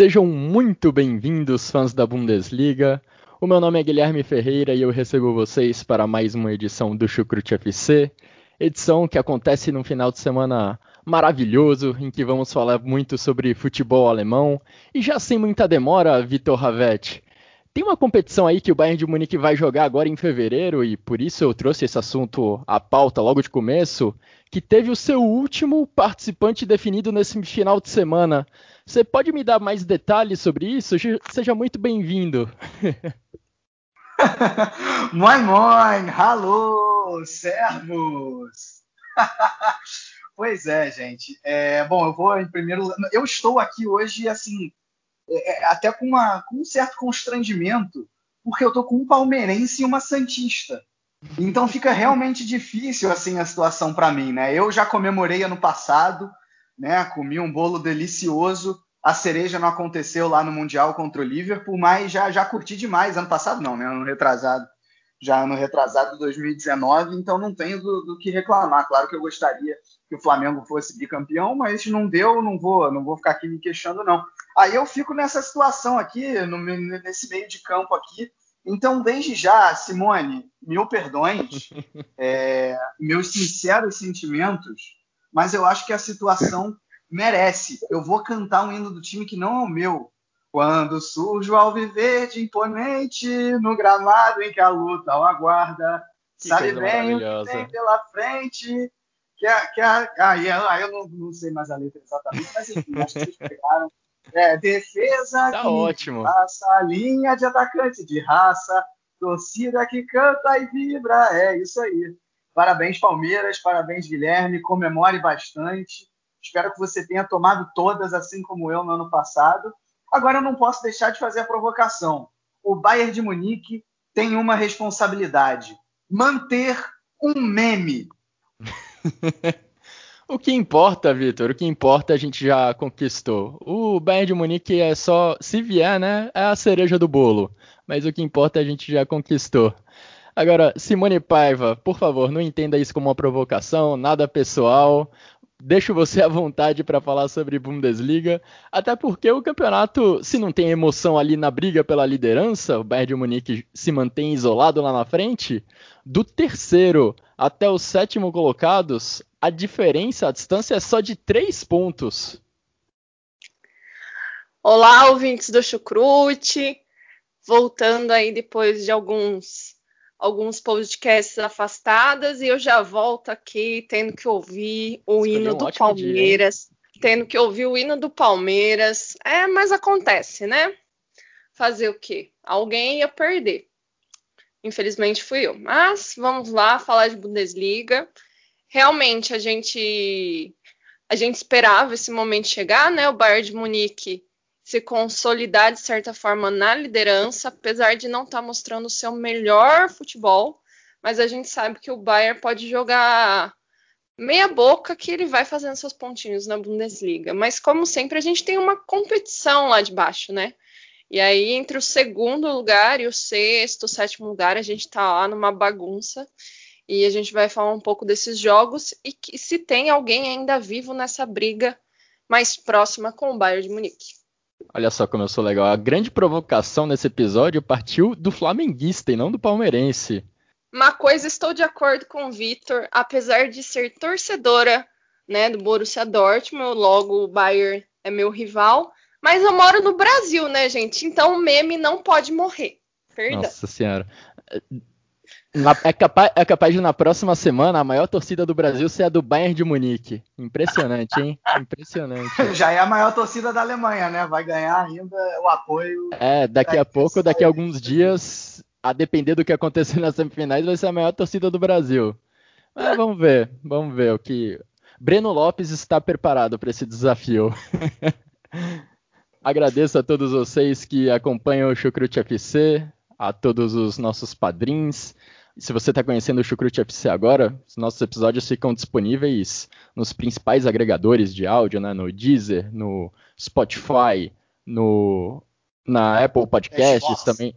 Sejam muito bem-vindos, fãs da Bundesliga. O meu nome é Guilherme Ferreira e eu recebo vocês para mais uma edição do Chucrute FC. Edição que acontece num final de semana maravilhoso, em que vamos falar muito sobre futebol alemão. E já sem muita demora, Vitor Ravetti, tem uma competição aí que o Bayern de Munique vai jogar agora em fevereiro, e por isso eu trouxe esse assunto à pauta logo de começo, que teve o seu último participante definido nesse final de semana. Você pode me dar mais detalhes sobre isso? Seja muito bem-vindo. moin, moin, alô, servos. pois é, gente. É, bom, eu vou em primeiro. Eu estou aqui hoje, assim, é, é, até com, uma, com um certo constrangimento, porque eu tô com um palmeirense e uma santista. Então fica realmente difícil assim a situação para mim, né? Eu já comemorei ano passado, né? Comi um bolo delicioso. A cereja não aconteceu lá no Mundial contra o Liverpool, mas já, já curti demais. Ano passado não, né? Ano retrasado. Já ano retrasado 2019, então não tenho do, do, que reclamar. Claro que eu gostaria que o Flamengo fosse bicampeão, mas não deu, não vou, não vou ficar aqui me queixando, não. Aí eu fico nessa situação aqui, no, nesse meio de campo aqui. Então, desde já, Simone, mil perdões, é, meus sinceros sentimentos mas eu acho que a situação merece. Eu vou cantar um hino do time que não é o meu. Quando surge o alviverde imponente no gramado em que a luta o aguarda, que sabe bem o que tem pela frente. Que a, que a, ah, eu, não, não, sei mais a letra exatamente, mas enfim, acho que vocês pegaram. É, defesa tá ótimo. raça, linha de atacante de raça, torcida que canta e vibra. É isso aí. Parabéns, Palmeiras, parabéns, Guilherme. Comemore bastante. Espero que você tenha tomado todas, assim como eu no ano passado. Agora eu não posso deixar de fazer a provocação. O Bayern de Munique tem uma responsabilidade: manter um meme. o que importa, Vitor? O que importa a gente já conquistou. O Bayern de Munique é só, se vier, né? É a cereja do bolo. Mas o que importa a gente já conquistou. Agora, Simone Paiva, por favor, não entenda isso como uma provocação, nada pessoal. Deixo você à vontade para falar sobre Bundesliga, até porque o campeonato, se não tem emoção ali na briga pela liderança, o Bayern de Munique se mantém isolado lá na frente, do terceiro até os sétimo colocados, a diferença, a distância é só de três pontos. Olá, ouvintes do Chucrute, voltando aí depois de alguns alguns podcasts afastadas e eu já volto aqui tendo que ouvir o Escolhi hino um do Palmeiras, dia, tendo que ouvir o hino do Palmeiras. É, mas acontece, né? Fazer o quê? Alguém ia perder. Infelizmente fui eu. Mas vamos lá falar de Bundesliga. Realmente a gente a gente esperava esse momento chegar, né? O Bayern de Munique se consolidar de certa forma na liderança, apesar de não estar tá mostrando o seu melhor futebol, mas a gente sabe que o Bayern pode jogar meia boca que ele vai fazendo seus pontinhos na Bundesliga. Mas como sempre a gente tem uma competição lá de baixo, né? E aí entre o segundo lugar e o sexto, o sétimo lugar, a gente tá lá numa bagunça. E a gente vai falar um pouco desses jogos e que, se tem alguém ainda vivo nessa briga mais próxima com o Bayern de Munique. Olha só como eu sou legal. A grande provocação nesse episódio partiu do flamenguista e não do palmeirense. Uma coisa, estou de acordo com o Vitor, apesar de ser torcedora né, do Borussia Dortmund, logo o Bayern é meu rival, mas eu moro no Brasil, né, gente? Então o meme não pode morrer. Perdão. Nossa senhora. Na, é, capaz, é capaz de na próxima semana a maior torcida do Brasil ser a do Bayern de Munique. Impressionante, hein? Impressionante. Já é a maior torcida da Alemanha, né? Vai ganhar ainda o apoio. É, daqui a pouco, daqui a alguns dias, a depender do que acontecer nas semifinais, vai ser a maior torcida do Brasil. Mas vamos ver, vamos ver o que. Breno Lopes está preparado para esse desafio. Agradeço a todos vocês que acompanham o Chucrute FC, a todos os nossos padrinhos. Se você está conhecendo o Chucrute FC agora, os nossos episódios ficam disponíveis nos principais agregadores de áudio, né? no Deezer, no Spotify, no, na Apple Podcasts também.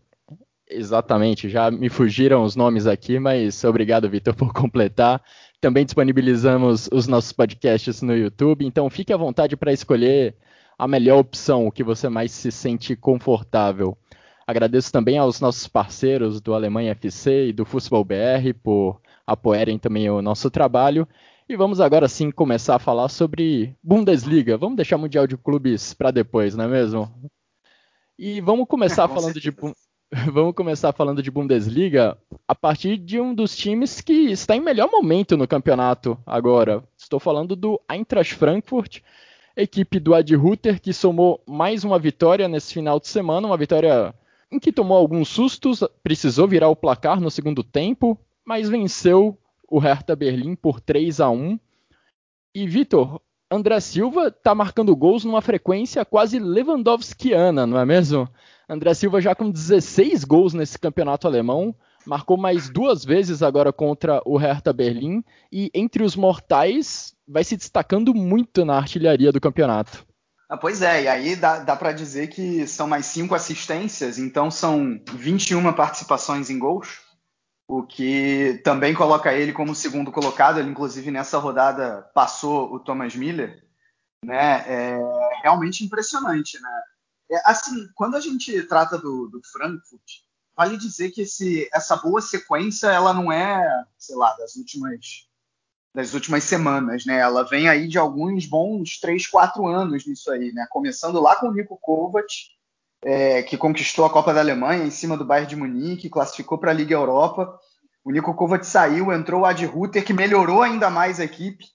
Exatamente, já me fugiram os nomes aqui, mas obrigado, Vitor, por completar. Também disponibilizamos os nossos podcasts no YouTube, então fique à vontade para escolher a melhor opção, o que você mais se sente confortável. Agradeço também aos nossos parceiros do Alemanha FC e do Futebol BR por apoiarem também o nosso trabalho. E vamos agora sim começar a falar sobre Bundesliga. Vamos deixar o Mundial de Clubes para depois, não é mesmo? E vamos começar é, falando de vamos começar falando de Bundesliga a partir de um dos times que está em melhor momento no campeonato agora. Estou falando do Eintracht Frankfurt, equipe do Ad Ruther, que somou mais uma vitória nesse final de semana, uma vitória em que tomou alguns sustos, precisou virar o placar no segundo tempo, mas venceu o Hertha Berlim por 3 a 1. E Vitor, André Silva está marcando gols numa frequência quase Lewandowskiana, não é mesmo? André Silva já com 16 gols nesse campeonato alemão, marcou mais duas vezes agora contra o Hertha Berlim e entre os mortais vai se destacando muito na artilharia do campeonato. Ah, pois é, e aí dá, dá para dizer que são mais cinco assistências, então são 21 participações em gols, o que também coloca ele como segundo colocado. Ele, inclusive, nessa rodada passou o Thomas Miller, né? É realmente impressionante, né? É, assim, quando a gente trata do, do Frankfurt, vale dizer que esse, essa boa sequência, ela não é, sei lá, das últimas das últimas semanas, né? Ela vem aí de alguns bons 3, 4 anos nisso aí, né? Começando lá com o Nico Kovac, é, que conquistou a Copa da Alemanha em cima do Bayern de Munique, classificou para a Liga Europa. O Nico Kovac saiu, entrou o Ad Ruther, que melhorou ainda mais a equipe.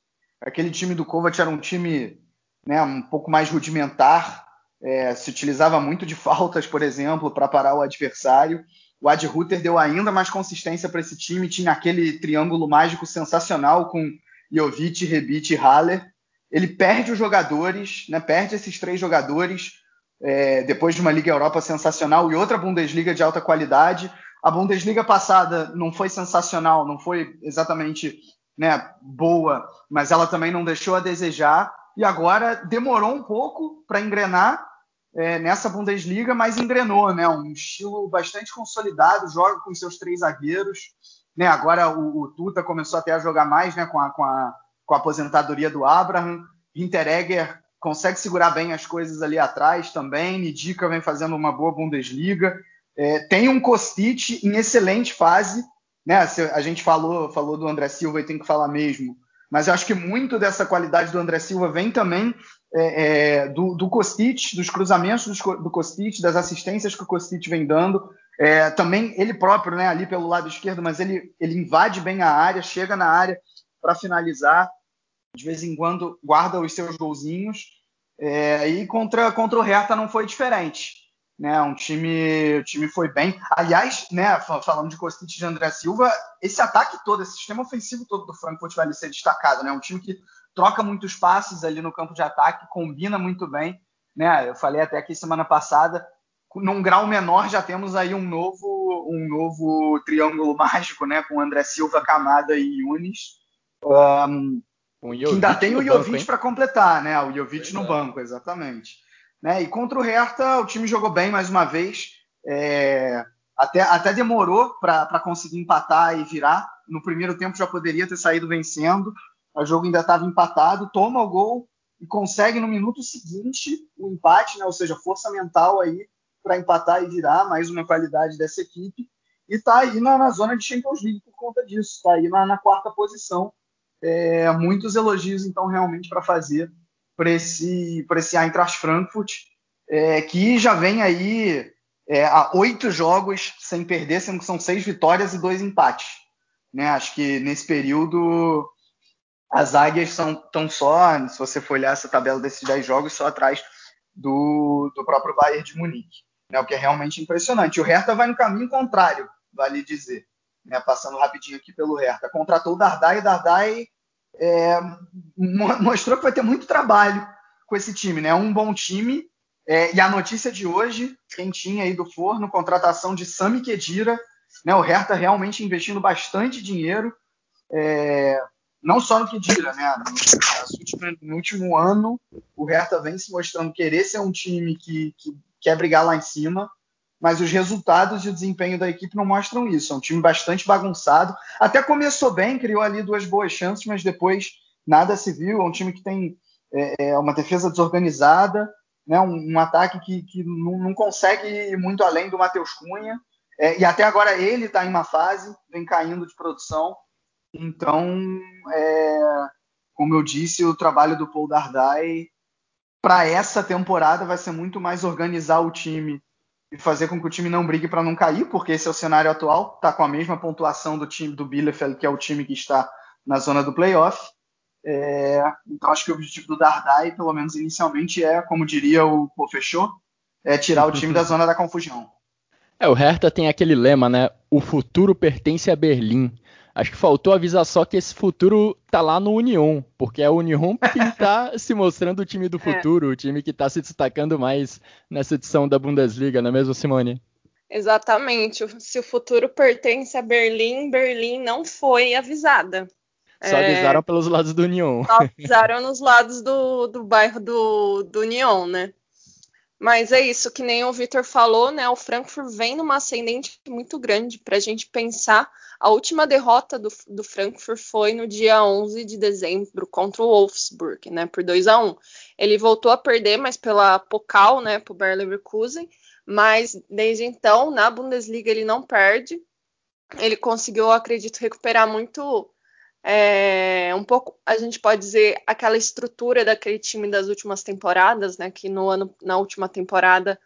Aquele time do Kovac era um time né, um pouco mais rudimentar, é, se utilizava muito de faltas, por exemplo, para parar o adversário. O Ad Ruther deu ainda mais consistência para esse time, tinha aquele triângulo mágico sensacional com Jovic, Rebic e Haller. Ele perde os jogadores, né, perde esses três jogadores é, depois de uma Liga Europa sensacional e outra Bundesliga de alta qualidade. A Bundesliga passada não foi sensacional, não foi exatamente né, boa, mas ela também não deixou a desejar. E agora demorou um pouco para engrenar, é, nessa Bundesliga, mas engrenou, né? Um estilo bastante consolidado, joga com seus três zagueiros. Né? Agora o, o Tuta começou até a jogar mais né? com, a, com, a, com a aposentadoria do Abraham. Hinteregger consegue segurar bem as coisas ali atrás também. Nidica vem fazendo uma boa Bundesliga. É, tem um Kostic em excelente fase. Né? A gente falou, falou do André Silva e tem que falar mesmo. Mas eu acho que muito dessa qualidade do André Silva vem também é, é, do, do Kostic, dos cruzamentos do, do Kostic, das assistências que o Kostic vem dando. É, também ele próprio, né, ali pelo lado esquerdo, mas ele, ele invade bem a área, chega na área para finalizar. De vez em quando guarda os seus golzinhos. É, e contra, contra o Hertha não foi diferente. Né, um time, o time foi bem. Aliás, né, falando de Kostic e de André Silva, esse ataque todo, esse sistema ofensivo todo do Frankfurt vai ser destacado. Né, um time que troca muitos passes ali no campo de ataque, combina muito bem. Né? Eu falei até aqui semana passada, num grau menor já temos aí um novo, um novo triângulo mágico, né? Com André Silva, Camada e Yunis. Um, ainda tem o Jovic para completar, né? O Jovic no banco, exatamente. Né? E contra o Hertha, o time jogou bem mais uma vez. É, até, até demorou para conseguir empatar e virar. No primeiro tempo já poderia ter saído vencendo, o jogo ainda estava empatado, toma o gol e consegue no minuto seguinte o empate, né? ou seja, força mental aí para empatar e virar, mais uma qualidade dessa equipe. E está aí na, na, zona de Champions League por conta disso, está aí na, na, quarta posição. É, muitos elogios, então, realmente para fazer para esse, esse Eintracht Frankfurt, é, que já vem aí é, há oito jogos sem perder, sendo que são seis vitórias e dois empates. Né? Acho que nesse período as águias são tão só, se você for olhar essa tabela desses 10 jogos, só atrás do, do próprio Bayern de Munique, né, o que é realmente impressionante. O Hertha vai no caminho contrário vale dizer. Né, passando rapidinho aqui pelo Hertha. Contratou o Dardai, e Dardai é, mostrou que vai ter muito trabalho com esse time, né? Um bom time. É, e a notícia de hoje, quentinha aí do forno, contratação de Sami Khedira, né? O Hertha realmente investindo bastante dinheiro, é, não só no Khedira, né? No, no, último ano, o Hertha vem se mostrando querer ser um time que, que quer brigar lá em cima, mas os resultados e o desempenho da equipe não mostram isso. É um time bastante bagunçado. Até começou bem, criou ali duas boas chances, mas depois nada se viu. É um time que tem é, é uma defesa desorganizada, né? um, um ataque que, que não, não, consegue ir muito além do Matheus Cunha. É, e até agora ele está em uma fase, vem caindo de produção. Então, é, como eu disse, o trabalho do Paul Dardai para essa temporada vai ser muito mais organizar o time e fazer com que o time não brigue para não cair, porque esse é o cenário atual, está com a mesma pontuação do time do Bielefeld, que é o time que está na zona do playoff. É, então acho que o objetivo do Dardai, pelo menos inicialmente, é, como diria o Pô Fechou, é tirar o time da zona da confusão. É, o Hertha tem aquele lema, né? O futuro pertence a Berlim. Acho que faltou avisar só que esse futuro tá lá no Union, porque é o Union que tá se mostrando o time do é. futuro, é. o time que tá se destacando mais nessa edição da Bundesliga, não é mesmo, Simone? Exatamente. Se o futuro pertence a Berlim, Berlim não foi avisada. Só é... avisaram pelos lados do Union. Só avisaram nos lados do, do bairro do, do Union, né? Mas é isso, que nem o Vitor falou, né? O Frankfurt vem numa ascendente muito grande para a gente pensar. A última derrota do, do, Frankfurt foi no dia 11 de dezembro contra o Wolfsburg, né? Por 2 a 1 Ele voltou a perder, mas pela Pokal, né? Para o Bayer Leverkusen. Mas desde então, na Bundesliga, ele não perde. Ele conseguiu, acredito, recuperar muito é, um pouco, a gente pode dizer, aquela estrutura daquele time das últimas temporadas, né? Que no ano, na última temporada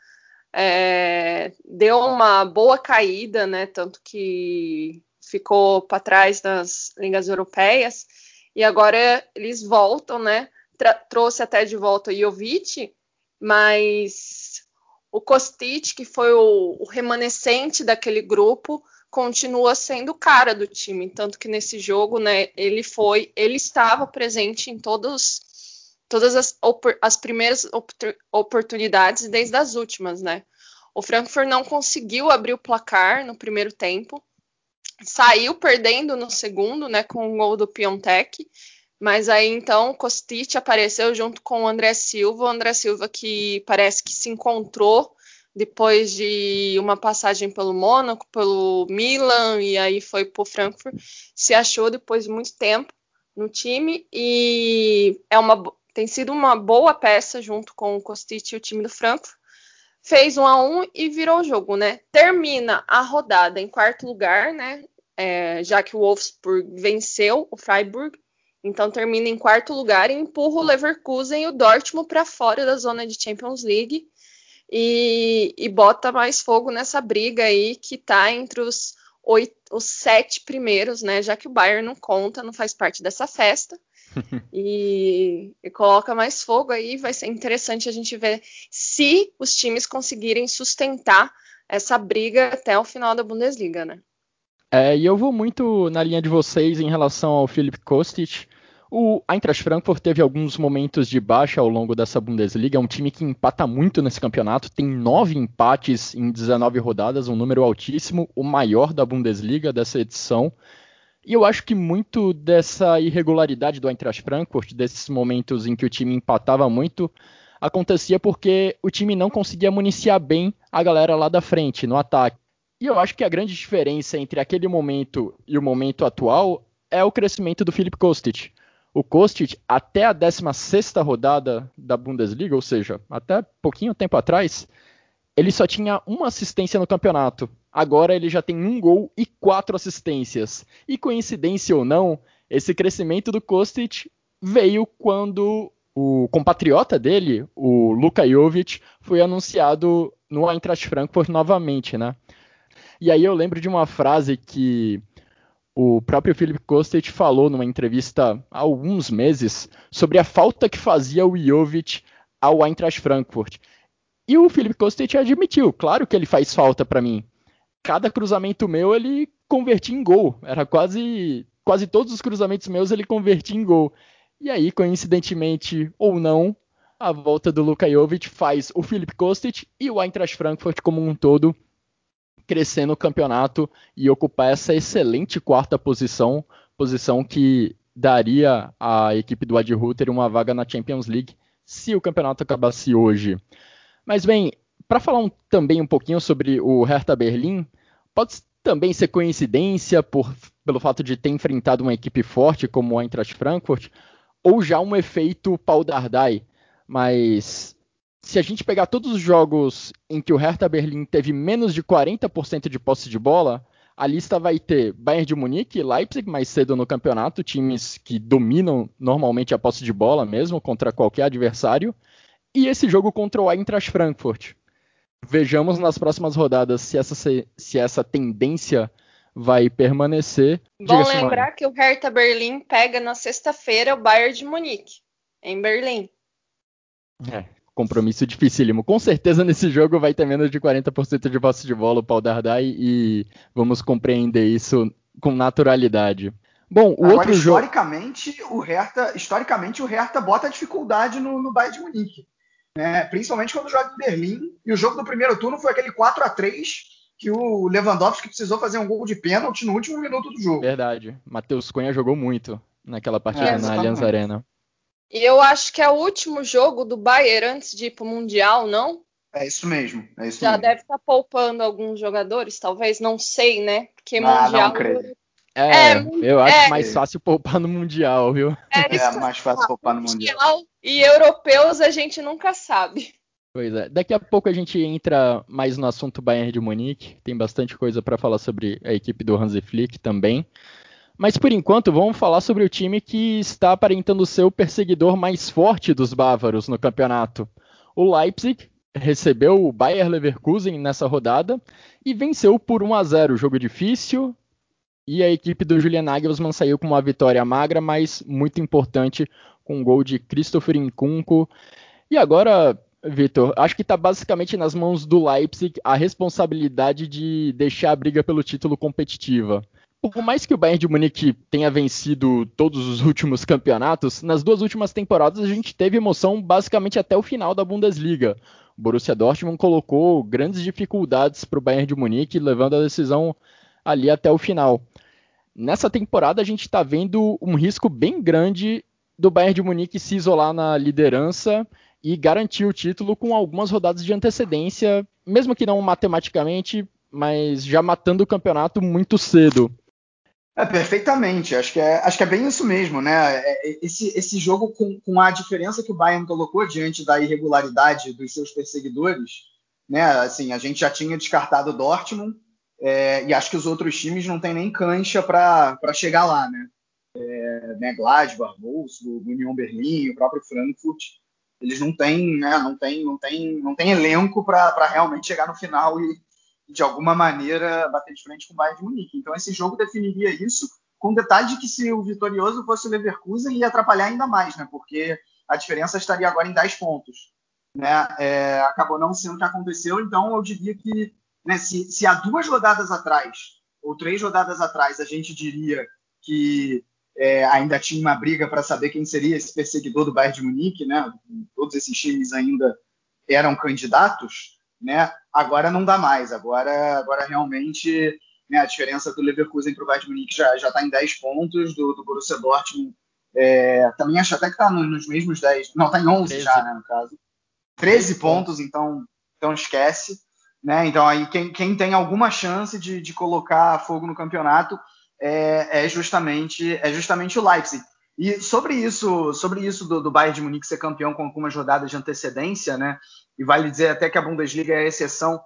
é, deu uma boa caída, né? Tanto que ficou para trás nas ligas europeias e agora eles voltam, né? Tra trouxe até de volta o Jovic, mas o Kostic, que foi o, o remanescente daquele grupo, continua sendo o cara do time, tanto que nesse jogo, né, ele foi, ele estava presente em todos todas as, as primeiras oportunidades desde as últimas, né? O Frankfurt não conseguiu abrir o placar no primeiro tempo, saiu perdendo no segundo, né, com o gol do Piontek, mas aí então Kostic apareceu junto com o André Silva, o André Silva que parece que se encontrou depois de uma passagem pelo Mônaco, pelo Milan e aí foi para o Frankfurt, se achou depois de muito tempo no time e é uma, tem sido uma boa peça junto com o Kostic e o time do Frankfurt. Fez um a um e virou o jogo, né? Termina a rodada em quarto lugar, né? É, já que o Wolfsburg venceu o Freiburg, então termina em quarto lugar e empurra o Leverkusen e o Dortmund para fora da zona de Champions League e, e bota mais fogo nessa briga aí que está entre os, oito, os sete primeiros, né? Já que o Bayern não conta, não faz parte dessa festa. e, e, coloca mais fogo aí. Vai ser interessante a gente ver se os times conseguirem sustentar essa briga até o final da Bundesliga, né? É, e eu vou muito na linha de vocês em relação ao Philip Kostic. O Eintracht Frankfurt teve alguns momentos de baixa ao longo dessa Bundesliga. É um time que empata muito nesse campeonato. Tem nove empates em 19 rodadas, um número altíssimo, o maior da Bundesliga dessa edição. E eu acho que muito dessa irregularidade do Eintracht Frankfurt, desses momentos em que o time empatava muito, acontecia porque o time não conseguia municiar bem a galera lá da frente, no ataque. E eu acho que a grande diferença entre aquele momento e o momento atual é o crescimento do Philip Kostic. O Kostic, até a 16 rodada da Bundesliga, ou seja, até pouquinho tempo atrás, ele só tinha uma assistência no campeonato. Agora ele já tem um gol e quatro assistências. E coincidência ou não, esse crescimento do Kostic veio quando o compatriota dele, o Luka Jovic, foi anunciado no Eintracht Frankfurt novamente, né? E aí eu lembro de uma frase que o próprio Philip Kostic falou numa entrevista há alguns meses sobre a falta que fazia o Jovic ao Eintracht Frankfurt. E o Philip Kostic admitiu, claro que ele faz falta para mim. cada cruzamento meu ele convertia em gol. Era quase quase todos os cruzamentos meus ele convertia em gol. E aí, coincidentemente ou não, a volta do Luka Jovic faz o Filip Kostic e o Eintracht Frankfurt como um todo crescer no campeonato e ocupar essa excelente quarta posição, posição que daria à equipe do Adi Ruther uma vaga na Champions League se o campeonato acabasse hoje. Mas bem, para falar um, também um pouquinho sobre o Hertha Berlim, pode também ser coincidência por, pelo fato de ter enfrentado uma equipe forte como o Eintracht Frankfurt, ou já um efeito pau Dardai. Mas se a gente pegar todos os jogos em que o Hertha Berlim teve menos de 40% de posse de bola, a lista vai ter Bayern de Munique e Leipzig mais cedo no campeonato, times que dominam normalmente a posse de bola mesmo contra qualquer adversário, e esse jogo contra o Eintracht Frankfurt. Vejamos nas próximas rodadas se essa, se essa tendência vai permanecer. Bom lembrar que o Hertha Berlim pega na sexta-feira o Bayern de Munique, em Berlim. É, compromisso dificílimo. Com certeza nesse jogo vai ter menos de 40% de posse de bola o Paul Dardai e vamos compreender isso com naturalidade. Bom, o Agora, outro historicamente, jogo... o Hertha, historicamente o Hertha bota dificuldade no, no Bayern de Munique né? principalmente quando joga em Berlim. E o jogo do primeiro turno foi aquele 4 a 3 que o Lewandowski precisou fazer um gol de pênalti no último minuto do jogo. Verdade. Matheus Cunha jogou muito naquela partida é, na Allianz Arena. E eu acho que é o último jogo do Bayern antes de ir pro Mundial, não? É isso mesmo. É isso Já mesmo. deve estar tá poupando alguns jogadores, talvez, não sei, né? Porque ah, Mundial. Não creio. É, é, eu acho é, mais fácil poupar no Mundial, viu? É, é mais fácil poupar no Mundial. E europeus a gente nunca sabe. Pois é. Daqui a pouco a gente entra mais no assunto Bayern de Munique. Tem bastante coisa para falar sobre a equipe do Hansi Flick também. Mas por enquanto, vamos falar sobre o time que está aparentando ser o perseguidor mais forte dos bávaros no campeonato. O Leipzig recebeu o Bayer Leverkusen nessa rodada e venceu por 1 a 0. Jogo difícil, e a equipe do Julian Nagelsmann saiu com uma vitória magra, mas muito importante, com um gol de Christopher Nkunku. E agora, Vitor, acho que está basicamente nas mãos do Leipzig a responsabilidade de deixar a briga pelo título competitiva. Por mais que o Bayern de Munique tenha vencido todos os últimos campeonatos, nas duas últimas temporadas a gente teve emoção basicamente até o final da Bundesliga. O Borussia Dortmund colocou grandes dificuldades para o Bayern de Munique, levando a decisão ali até o final. Nessa temporada a gente está vendo um risco bem grande do Bayern de Munique se isolar na liderança e garantir o título com algumas rodadas de antecedência, mesmo que não matematicamente, mas já matando o campeonato muito cedo. É, perfeitamente, acho que é, acho que é bem isso mesmo, né? É, é, esse, esse jogo com, com a diferença que o Bayern colocou diante da irregularidade dos seus perseguidores, né? Assim, a gente já tinha descartado o Dortmund, é, e acho que os outros times não têm nem cancha para chegar lá, né? É, né Gladbach, Wolfsburg, União Berlim, o próprio Frankfurt, eles não têm, né, não têm, não têm, não têm elenco para realmente chegar no final e de alguma maneira bater de frente com o Bayern de Munique. Então esse jogo definiria isso, com detalhe de que se o vitorioso fosse o Leverkusen ia atrapalhar ainda mais, né? Porque a diferença estaria agora em 10 pontos, né? É, acabou não sendo o que aconteceu, então eu diria que né, se, se há duas rodadas atrás, ou três rodadas atrás, a gente diria que é, ainda tinha uma briga para saber quem seria esse perseguidor do Bayern de Munique, né? Todos esses times ainda eram candidatos, né? Agora não dá mais. Agora, agora realmente né, a diferença do Leverkusen para o Bayern de Munique já está em 10 pontos, do, do Borussia Dortmund é, também acho até que está nos mesmos 10. Não, está em 11 13. já, né, no caso. 13 pontos, então, então esquece. Né? Então, aí quem, quem, tem alguma chance de, de colocar fogo no campeonato é, é, justamente, é justamente o Leipzig. E sobre isso, sobre isso do, do Bayern de Munique ser campeão com algumas rodadas de antecedência, né? E vale dizer até que a Bundesliga é a exceção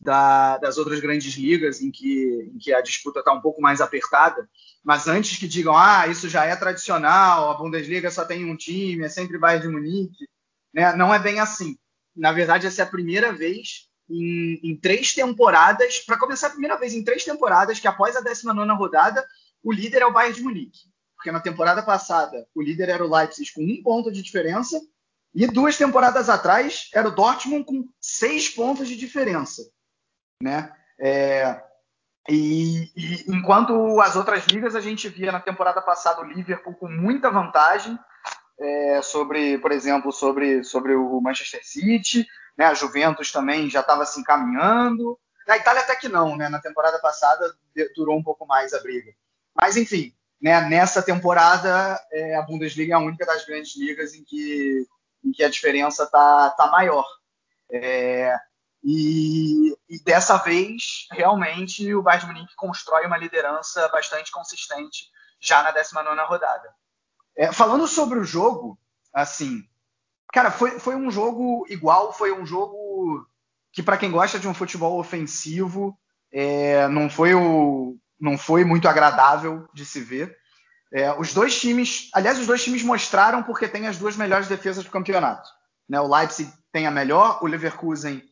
da, das outras grandes ligas em que, em que a disputa está um pouco mais apertada. Mas antes que digam, ah, isso já é tradicional, a Bundesliga só tem um time, é sempre Bayern de Munique, né? Não é bem assim. Na verdade, essa é a primeira vez em, em três temporadas, para começar a primeira vez em três temporadas, que após a 19 rodada, o líder é o Bayern de Munique. Porque na temporada passada, o líder era o Leipzig com um ponto de diferença, e duas temporadas atrás era o Dortmund com seis pontos de diferença. Né? É, E, e, enquanto as outras ligas a gente via na temporada passada o Liverpool com muita vantagem é, sobre, por exemplo, sobre, sobre o Manchester City, né? A Juventus também já estava se encaminhando. Na Itália até que não, né? Na temporada passada durou um pouco mais a briga. Mas enfim, né? Nessa temporada é, a Bundesliga é a única das grandes ligas em que, em que a diferença tá, tá maior. É, e, e, dessa vez, realmente, o Bayern Munique constrói uma liderança bastante consistente já na 19 rodada. É, falando sobre o jogo, assim, cara, foi, foi um jogo igual, foi um jogo que, para quem gosta de um futebol ofensivo, é, não, foi o, não foi muito agradável de se ver. É, os dois times, aliás, os dois times mostraram porque tem as duas melhores defesas do campeonato. Né? O Leipzig tem a melhor, o Leverkusen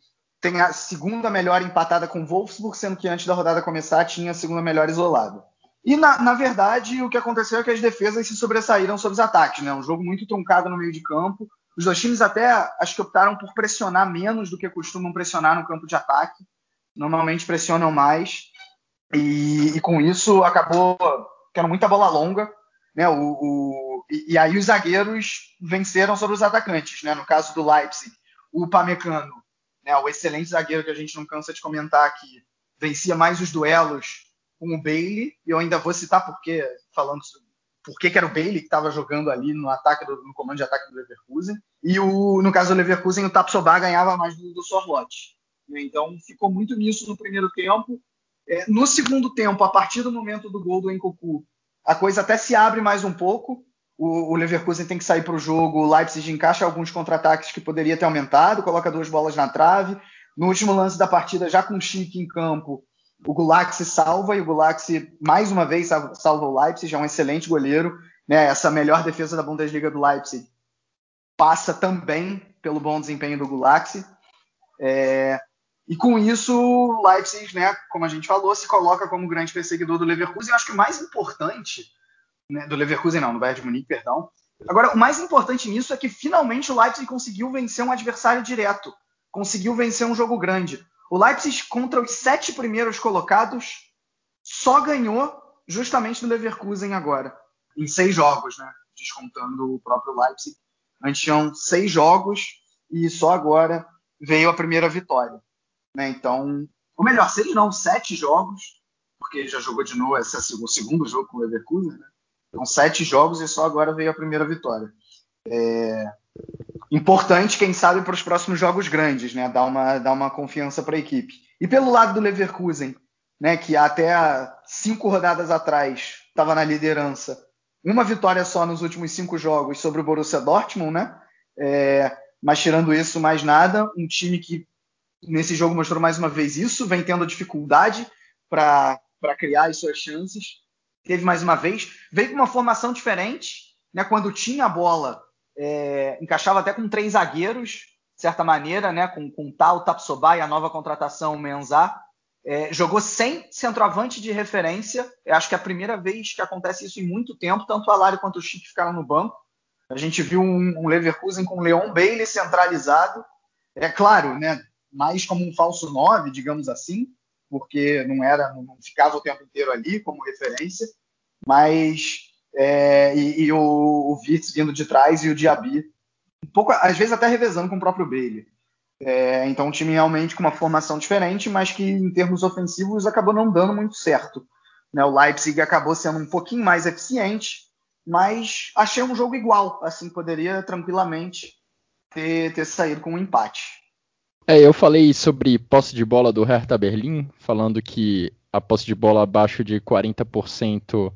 tem a segunda melhor empatada com o Wolfsburg, sendo que antes da rodada começar tinha a segunda melhor isolada. E na, na, verdade, o que aconteceu é que as defesas se sobressaíram sobre os ataques, né? Um jogo muito truncado no meio de campo. Os dois times até acho que optaram por pressionar menos do que costumam pressionar no campo de ataque. Normalmente pressionam mais. E, e com isso acabou tendo muita bola longa, né? O, o e, e, aí os zagueiros venceram sobre os atacantes, né? No caso do Leipzig, o Pamecano né, o excelente zagueiro que a gente não cansa de comentar aqui, vencia mais os duelos com o Bailey, e eu ainda vou citar porque, falando por que era o Bailey que estava jogando ali no ataque do, no comando de ataque do Leverkusen. E o, no caso do Leverkusen, o Tapsobá ganhava mais do, do Sorlote. Né? Então ficou muito nisso no primeiro tempo. É, no segundo tempo, a partir do momento do gol do Encocu, a coisa até se abre mais um pouco o, o Leverkusen tem que sair para o jogo, o Leipzig encaixa alguns contra-ataques que poderia ter aumentado, coloca duas bolas na trave. No último lance da partida, já com o Chique em campo, o Gulak se salva e o Gulak mais uma vez salva o Leipzig, é um excelente goleiro, né? Essa melhor defesa da Bundesliga do Leipzig passa também pelo bom desempenho do Gulak. É, e com isso, o Leipzig, né, como a gente falou, se coloca como grande perseguidor do Leverkusen. Eu acho que o mais importante né, do Leverkusen não, do Bayern de Munique, perdão. Agora, o mais importante nisso é que finalmente o Leipzig conseguiu vencer um adversário direto, conseguiu vencer um jogo grande. O Leipzig contra os sete primeiros colocados só ganhou justamente no Leverkusen agora, em seis jogos, né? Descontando o próprio Leipzig. Antes tinham seis jogos e só agora veio a primeira vitória. Né? Então, ou melhor, seis não, sete jogos, porque já jogou de novo, esse é o segundo jogo com o Leverkusen, né? São sete jogos e só agora veio a primeira vitória. É... Importante, quem sabe, para os próximos jogos grandes, né? Dar uma, dar uma confiança para a equipe. E pelo lado do Leverkusen, né? Que até cinco rodadas atrás estava na liderança. Uma vitória só nos últimos cinco jogos sobre o Borussia Dortmund, né? É... Mas tirando isso, mais nada. Um time que nesse jogo mostrou mais uma vez isso, vem tendo dificuldade para criar as suas chances teve mais uma vez, veio com uma formação diferente, né? Quando tinha a bola, é, encaixava até com três zagueiros, de certa maneira, né? Com, com Tal, Tapsoba e a nova contratação Menzá. É, jogou sem centroavante de referência. Eu acho que é a primeira vez que acontece isso em muito tempo. Tanto o Alário quanto o Chico ficaram no banco. A gente viu um, um Leverkusen com o Leon Bailey centralizado. É claro, né? Mais como um falso 9, digamos assim, porque não era, não ficava o tempo inteiro ali como referência, mas é, e, e, o, o vindo de trás e o Diaby, um pouco, às vezes até revezando com o próprio Bailey. É, então um time realmente com uma formação diferente, mas que em termos ofensivos acabou não dando muito certo. Né? O Leipzig acabou sendo um pouquinho mais eficiente, mas achei um jogo igual, assim poderia tranquilamente ter, ter saído com um empate. É, eu falei sobre posse de bola do Hertha Berlim, falando que a posse de bola abaixo de 40%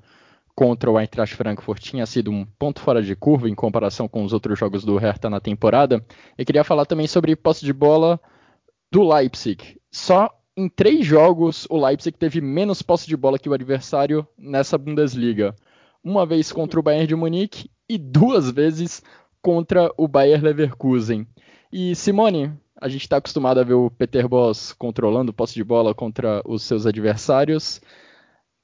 contra o Eintracht Frankfurt tinha sido um ponto fora de curva em comparação com os outros jogos do Hertha na temporada. Eu queria falar também sobre posse de bola do Leipzig. Só em três jogos o Leipzig teve menos posse de bola que o adversário nessa Bundesliga. Uma vez contra o Bayern de Munique e duas vezes contra o Bayer Leverkusen. E Simone, a gente está acostumado a ver o Peter Boss controlando o posse de bola contra os seus adversários.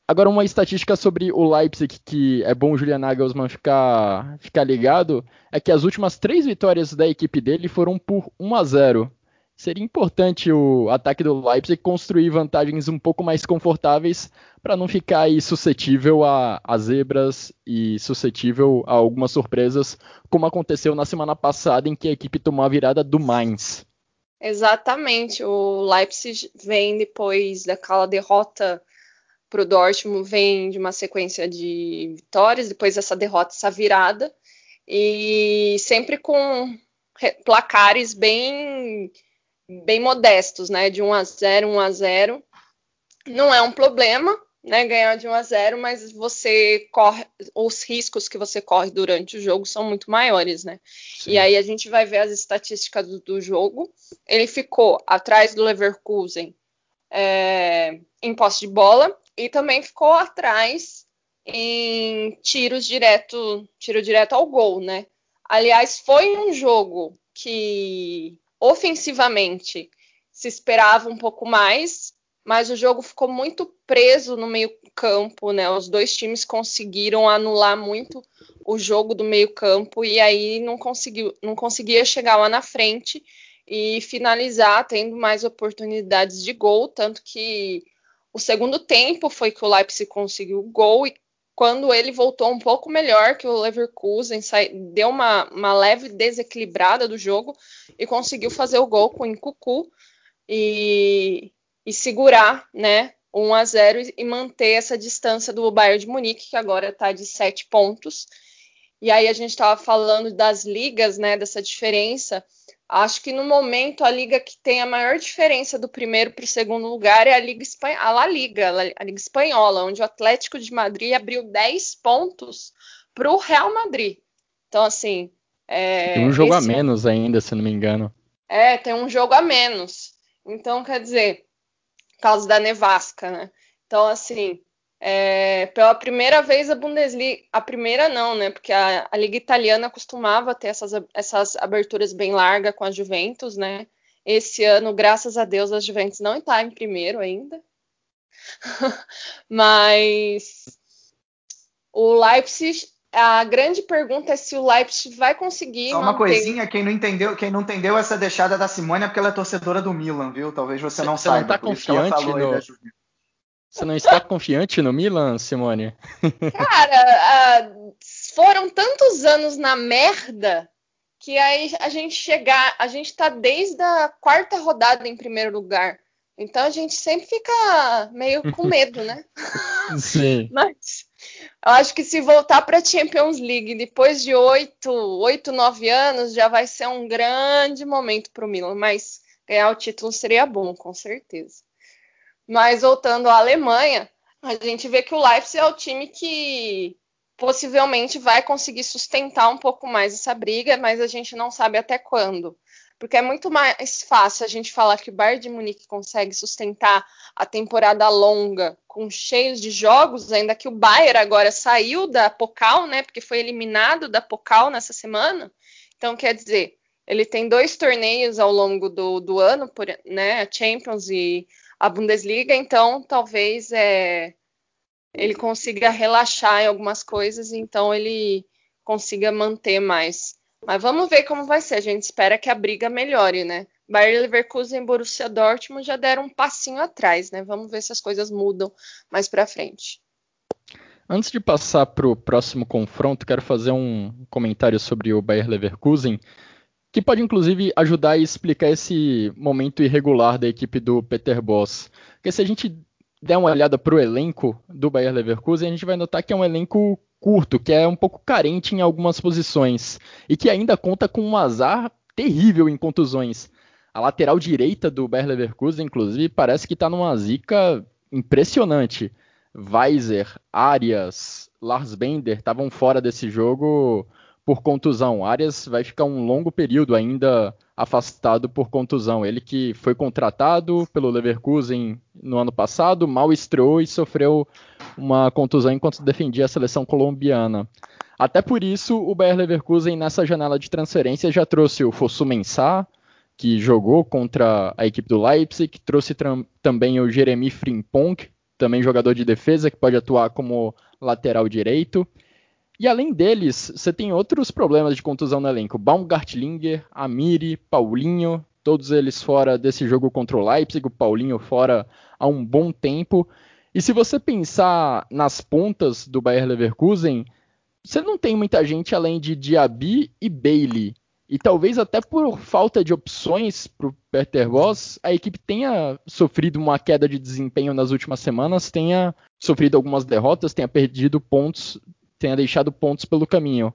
Agora, uma estatística sobre o Leipzig que é bom o Julian Nagelsmann ficar, ficar ligado é que as últimas três vitórias da equipe dele foram por 1 a 0 seria importante o ataque do Leipzig construir vantagens um pouco mais confortáveis para não ficar aí suscetível a, a, zebras e suscetível a algumas surpresas, como aconteceu na semana passada em que a equipe tomou a virada do Mainz. Exatamente, o Leipzig vem depois daquela derrota para o Dortmund, vem de uma sequência de vitórias, depois dessa derrota, essa virada, e sempre com placares bem bem modestos, né, de 1 a 0, 1 a 0. Não é um problema, né, ganhar de 1 a 0, mas você corre os riscos que você corre durante o jogo são muito maiores, né? Sim. E aí a gente vai ver as estatísticas do, do jogo. Ele ficou atrás do Leverkusen é, em posse de bola e também ficou atrás em tiros direto, tiro direto ao gol, né? Aliás, foi um jogo que ofensivamente se esperava um pouco mais, mas o jogo ficou muito preso no meio-campo, né? Os dois times conseguiram anular muito o jogo do meio-campo e aí não conseguiu, não conseguia chegar lá na frente e finalizar tendo mais oportunidades de gol, tanto que o segundo tempo foi que o Leipzig conseguiu o gol e quando ele voltou um pouco melhor que o Leverkusen, deu uma, uma leve desequilibrada do jogo e conseguiu fazer o gol com o Nkuku e, e segurar, né, 1 a 0 e manter essa distância do Bayern de Munique, que agora está de 7 pontos. E aí a gente estava falando das ligas, né, dessa diferença. Acho que no momento a liga que tem a maior diferença do primeiro para o segundo lugar é a Liga Espanhola, a La Liga, a Liga Espanhola, onde o Atlético de Madrid abriu 10 pontos para o Real Madrid. Então, assim. É, tem um jogo a menos ainda, se não me engano. É, tem um jogo a menos. Então, quer dizer, causa da nevasca, né? Então, assim, é, pela primeira vez a Bundesliga, a primeira não, né? Porque a, a, Liga Italiana costumava ter essas, essas aberturas bem largas com a Juventus, né? Esse ano, graças a Deus, a Juventus não está em primeiro ainda. Mas o Leipzig, a grande pergunta é se o Leipzig vai conseguir. Só uma manter... coisinha, quem não entendeu, quem não entendeu essa deixada da Simone é porque ela é torcedora do Milan, viu? Talvez você não você saiba. Você não tá confiante no, você não está confiante no Milan, Simone? Cara, uh, foram tantos anos na merda que aí a gente chegar, a gente tá desde a quarta rodada em primeiro lugar. Então a gente sempre fica meio com medo, né? Sim. Mas eu acho que se voltar para a Champions League depois de oito, oito, nove anos, já vai ser um grande momento para o Milan. Mas ganhar o título seria bom, com certeza. Mas voltando à Alemanha, a gente vê que o Leipzig é o time que possivelmente vai conseguir sustentar um pouco mais essa briga, mas a gente não sabe até quando. Porque é muito mais fácil a gente falar que o Bayern de Munique consegue sustentar a temporada longa com cheios de jogos, ainda que o Bayern agora saiu da Pokal, né? Porque foi eliminado da Pokal nessa semana. Então, quer dizer, ele tem dois torneios ao longo do, do ano, por, né? A Champions e a Bundesliga, então talvez é, ele consiga relaxar em algumas coisas, então ele consiga manter mais. Mas vamos ver como vai ser. A gente espera que a briga melhore, né? Bayer Leverkusen e Borussia Dortmund já deram um passinho atrás, né? Vamos ver se as coisas mudam mais para frente. Antes de passar para o próximo confronto, quero fazer um comentário sobre o Bayer Leverkusen que pode inclusive ajudar a explicar esse momento irregular da equipe do Peter Boss. Porque se a gente der uma olhada para o elenco do Bayer Leverkusen, a gente vai notar que é um elenco curto, que é um pouco carente em algumas posições e que ainda conta com um azar terrível em contusões. A lateral direita do Bayer Leverkusen, inclusive, parece que está numa zica impressionante. Weiser, Arias, Lars Bender estavam fora desse jogo por contusão. Arias vai ficar um longo período ainda afastado por contusão. Ele que foi contratado pelo Leverkusen no ano passado, mal estreou e sofreu uma contusão enquanto defendia a seleção colombiana. Até por isso, o Bayer Leverkusen nessa janela de transferência já trouxe o Fosu Mensah, que jogou contra a equipe do Leipzig, trouxe também o Jeremy Frimpong, também jogador de defesa que pode atuar como lateral direito. E além deles, você tem outros problemas de contusão no elenco. Baumgartlinger, Amiri, Paulinho, todos eles fora desse jogo contra o Leipzig, o Paulinho fora há um bom tempo. E se você pensar nas pontas do Bayer Leverkusen, você não tem muita gente além de Diaby e Bailey. E talvez até por falta de opções para o Peter Boss, a equipe tenha sofrido uma queda de desempenho nas últimas semanas, tenha sofrido algumas derrotas, tenha perdido pontos, tenha deixado pontos pelo caminho.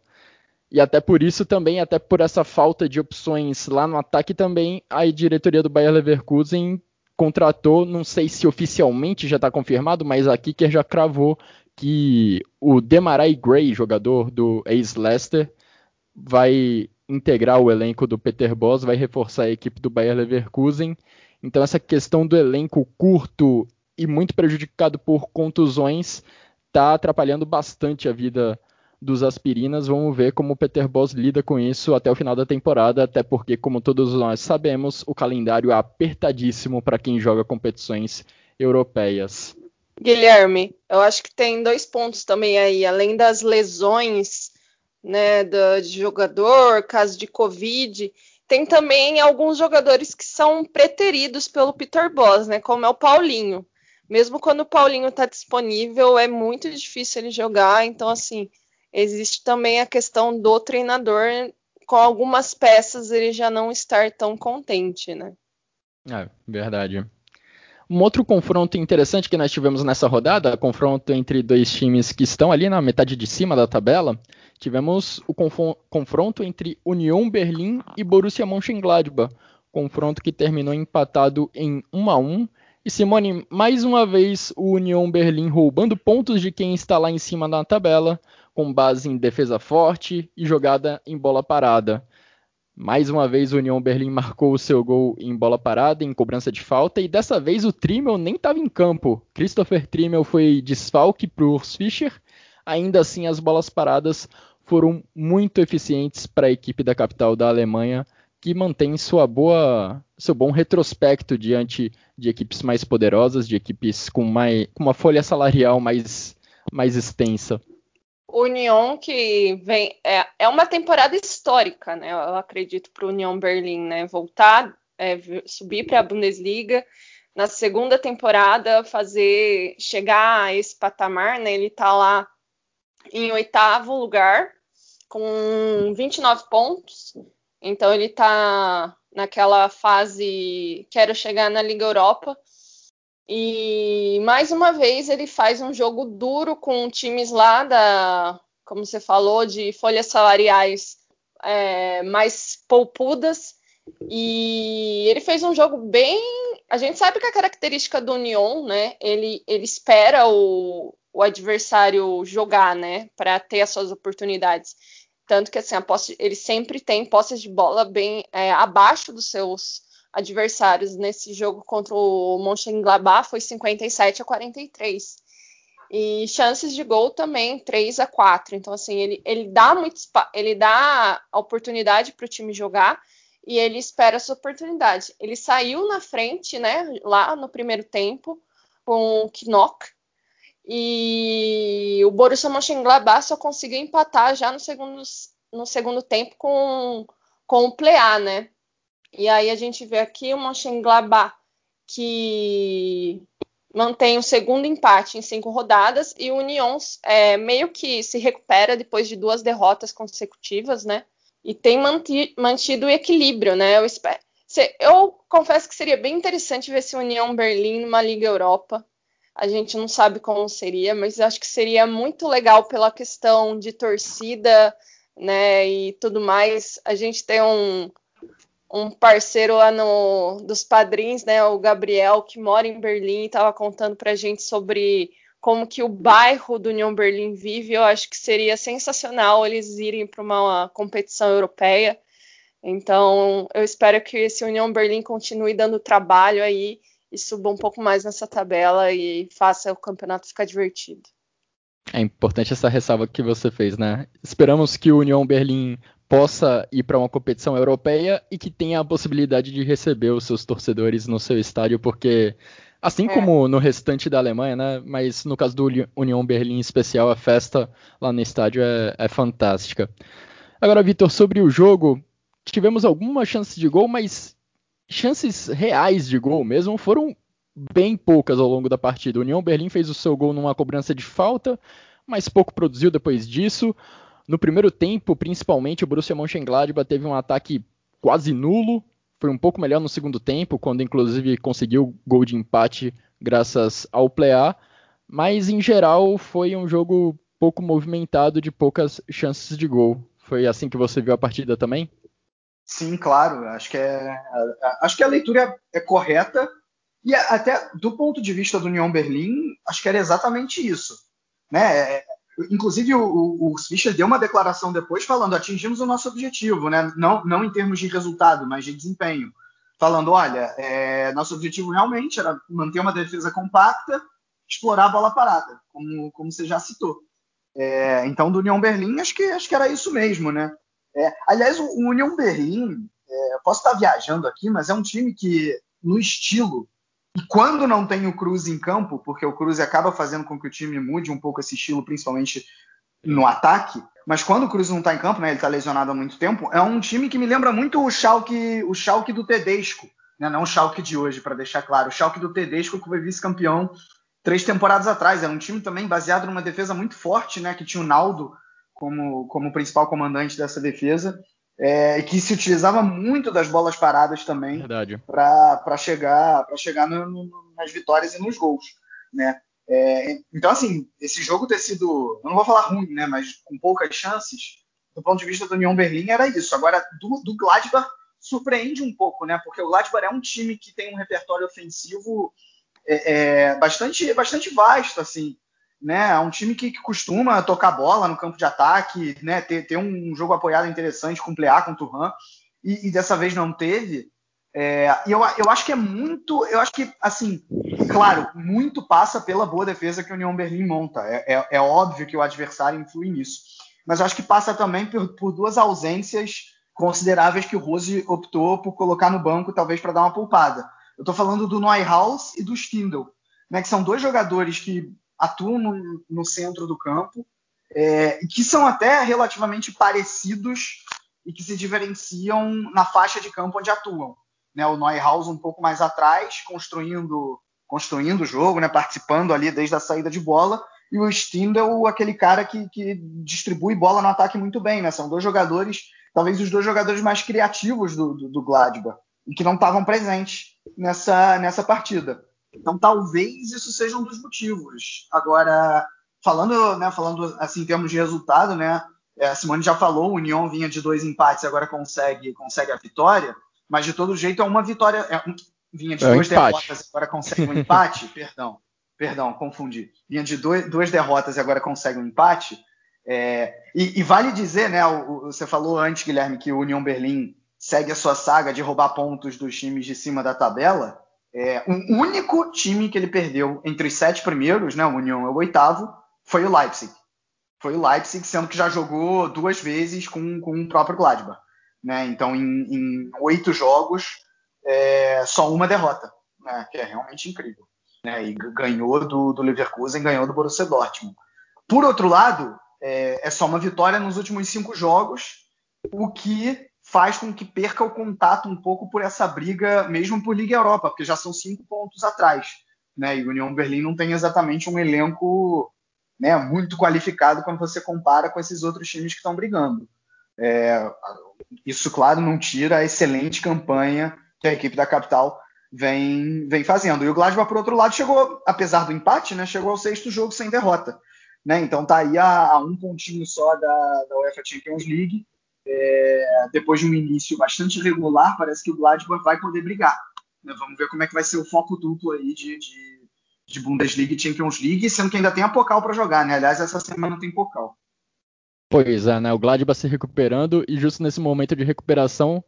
E até por isso também, até por essa falta de opções lá no ataque também, a diretoria do Bayer Leverkusen contratou, não sei se oficialmente já está confirmado, mas a Kicker já cravou que o Demarai Gray, jogador do ex-Leicester, vai integrar o elenco do Peter Boss, vai reforçar a equipe do Bayer Leverkusen. Então essa questão do elenco curto e muito prejudicado por contusões está atrapalhando bastante a vida dos aspirinas. Vamos ver como o Peter Boss lida com isso até o final da temporada, até porque, como todos nós sabemos, o calendário é apertadíssimo para quem joga competições europeias. Guilherme, eu acho que tem dois pontos também aí, além das lesões né, do, de jogador, caso de Covid, tem também alguns jogadores que são preteridos pelo Peter Boss, né, como é o Paulinho. Mesmo quando o Paulinho está disponível, é muito difícil ele jogar, então assim, existe também a questão do treinador com algumas peças ele já não estar tão contente, né? É, verdade. Um outro confronto interessante que nós tivemos nessa rodada, confronto entre dois times que estão ali na metade de cima da tabela, tivemos o confronto entre Union Berlim e Borussia Mönchengladbach, confronto que terminou empatado em 1 a 1. E Simone, mais uma vez o Union Berlim roubando pontos de quem está lá em cima na tabela, com base em defesa forte e jogada em bola parada. Mais uma vez o União Berlim marcou o seu gol em bola parada, em cobrança de falta, e dessa vez o Trimmel nem estava em campo. Christopher Trimmel foi desfalque para o Fischer. Ainda assim, as bolas paradas foram muito eficientes para a equipe da capital da Alemanha, que mantém sua boa, seu bom retrospecto diante de equipes mais poderosas, de equipes com, mais, com uma folha salarial mais, mais extensa. União que vem é, é uma temporada histórica, né? Eu acredito para o União Berlim, né? Voltar, é, subir para a Bundesliga na segunda temporada, fazer chegar a esse patamar, né? Ele está lá em oitavo lugar com 29 pontos, então ele está naquela fase quero chegar na Liga Europa e mais uma vez ele faz um jogo duro com times lá da, como você falou, de folhas salariais é, mais poupudas. E ele fez um jogo bem. A gente sabe que a característica do Union, né? Ele, ele espera o, o adversário jogar, né? Para ter as suas oportunidades. Tanto que assim, posse, ele sempre tem posses de bola bem é, abaixo dos seus adversários nesse jogo contra o Mönchengladbach foi 57 a 43. E chances de gol também 3 a 4. Então assim, ele, ele dá muito ele dá a oportunidade para o time jogar e ele espera essa oportunidade. Ele saiu na frente, né, lá no primeiro tempo com o Knock e o Borussia Mönchengladbach só conseguiu empatar já no segundo, no segundo tempo com, com o Plea, né? E aí a gente vê aqui o Mönchengladbach que mantém o segundo empate em cinco rodadas e o Union é, meio que se recupera depois de duas derrotas consecutivas, né? E tem mantido o equilíbrio, né? Eu, espero. eu confesso que seria bem interessante ver se o União Berlim numa Liga Europa. A gente não sabe como seria, mas acho que seria muito legal pela questão de torcida, né? E tudo mais. A gente tem um, um parceiro lá no, dos padrinhos, né, o Gabriel, que mora em Berlim, estava contando para a gente sobre como que o bairro do União Berlim vive. Eu acho que seria sensacional eles irem para uma competição europeia. Então, eu espero que esse União Berlim continue dando trabalho aí e suba um pouco mais nessa tabela e faça o campeonato ficar divertido. É importante essa ressalva que você fez, né? Esperamos que o União Berlim possa ir para uma competição europeia e que tenha a possibilidade de receber os seus torcedores no seu estádio, porque assim é. como no restante da Alemanha, né, mas no caso do União Berlim em especial, a festa lá no estádio é, é fantástica. Agora, Vitor, sobre o jogo, tivemos alguma chance de gol, mas chances reais de gol mesmo foram bem poucas ao longo da partida. O União Berlim fez o seu gol numa cobrança de falta, mas pouco produziu depois disso. No primeiro tempo, principalmente, o Borussia Mönchengladbach teve um ataque quase nulo. Foi um pouco melhor no segundo tempo, quando inclusive conseguiu gol de empate graças ao Plea. Mas em geral foi um jogo pouco movimentado de poucas chances de gol. Foi assim que você viu a partida também? Sim, claro. Acho que é, acho que a leitura é, correta e até do ponto de vista do União Berlim, acho que era exatamente isso. Né? Inclusive, o, o, o Fischer deu uma declaração depois falando: atingimos o nosso objetivo, né? não, não em termos de resultado, mas de desempenho. Falando: olha, é, nosso objetivo realmente era manter uma defesa compacta, explorar a bola parada, como, como você já citou. É, então, do União Berlim, acho que, acho que era isso mesmo, né? É, aliás, o, o União Berlim, é, posso estar viajando aqui, mas é um time que, no estilo, e quando não tem o Cruz em campo, porque o Cruz acaba fazendo com que o time mude um pouco esse estilo, principalmente no ataque, mas quando o Cruz não está em campo, né, ele está lesionado há muito tempo, é um time que me lembra muito o Schalke, o Schalke do Tedesco, né, não o Schalke de hoje, para deixar claro, o Schalke do Tedesco que foi vice-campeão três temporadas atrás. Era um time também baseado numa defesa muito forte, né, que tinha o Naldo como, como principal comandante dessa defesa é, que se utilizava muito das bolas paradas também para chegar, pra chegar no, no, nas vitórias e nos gols. Né? É, então, assim, esse jogo ter sido, eu não vou falar ruim, né, mas com poucas chances, do ponto de vista do União Berlim, era isso. Agora, do, do Gladbach, surpreende um pouco, né, porque o Gladbach é um time que tem um repertório ofensivo é, é bastante, bastante vasto, assim né? É um time que, que, costuma tocar bola no campo de ataque, né? Ter, ter um jogo apoiado interessante com o Pleá, com o Turhan, e, e, dessa vez não teve. É, e eu, eu acho que é muito, eu acho que, assim, claro, muito passa pela boa defesa que a União Berlim monta. É, é, é óbvio que o adversário influi nisso. Mas eu acho que passa também por, por duas ausências consideráveis que o Rose optou por colocar no banco, talvez para dar uma poupada. Eu estou falando do Neuhaus e do Stindl, né, que são dois jogadores que atuam no, no centro do campo, é, que são até relativamente parecidos e que se diferenciam na faixa de campo onde atuam. Né, o Neuhaus um pouco mais atrás, construindo construindo o jogo, né, participando ali desde a saída de bola, e o Stindl, aquele cara que, que distribui bola no ataque muito bem. Né, são dois jogadores, talvez os dois jogadores mais criativos do, do, do Gladbach, e que não estavam presentes nessa, nessa partida. Então, talvez isso seja um dos motivos. Agora, falando, né, falando assim em termos de resultado, né, é, a Simone já falou, o União vinha de dois empates, agora consegue, consegue a vitória, mas de todo jeito é uma vitória, é, vinha de é duas empate. derrotas, agora consegue um empate, perdão, perdão, confundi. Vinha de dois, duas derrotas e agora consegue um empate. É, e, e, vale dizer, né, o, o, você falou antes, Guilherme, que o União Berlim segue a sua saga de roubar pontos dos times de cima da tabela. É, o único time que ele perdeu entre os sete primeiros, né, o União é o oitavo, foi o Leipzig. Foi o Leipzig, sendo que já jogou duas vezes com, com o próprio Gladbach. Né? Então, em, em oito jogos, é, só uma derrota, né? que é realmente incrível. Né? E ganhou do, do Leverkusen, ganhou do Borussia Dortmund. Por outro lado, é, é só uma vitória nos últimos cinco jogos, o que faz com que perca o contato um pouco por essa briga, mesmo por Liga Europa, porque já são cinco pontos atrás. Né? E o União Berlim não tem exatamente um elenco né, muito qualificado quando você compara com esses outros times que estão brigando. É, isso, claro, não tira a excelente campanha que a equipe da capital vem, vem fazendo. E o Gladbach, por outro lado, chegou, apesar do empate, né, chegou ao sexto jogo sem derrota. Né? Então tá aí a, a um pontinho só da, da UEFA Champions League é, depois de um início bastante regular, parece que o Gladbach vai poder brigar. Né? Vamos ver como é que vai ser o foco duplo aí de, de, de Bundesliga e Champions League, sendo que ainda tem a Pokal para jogar, né? Aliás, essa semana tem Pokal. Pois é, né? O Gladbach se recuperando e justo nesse momento de recuperação,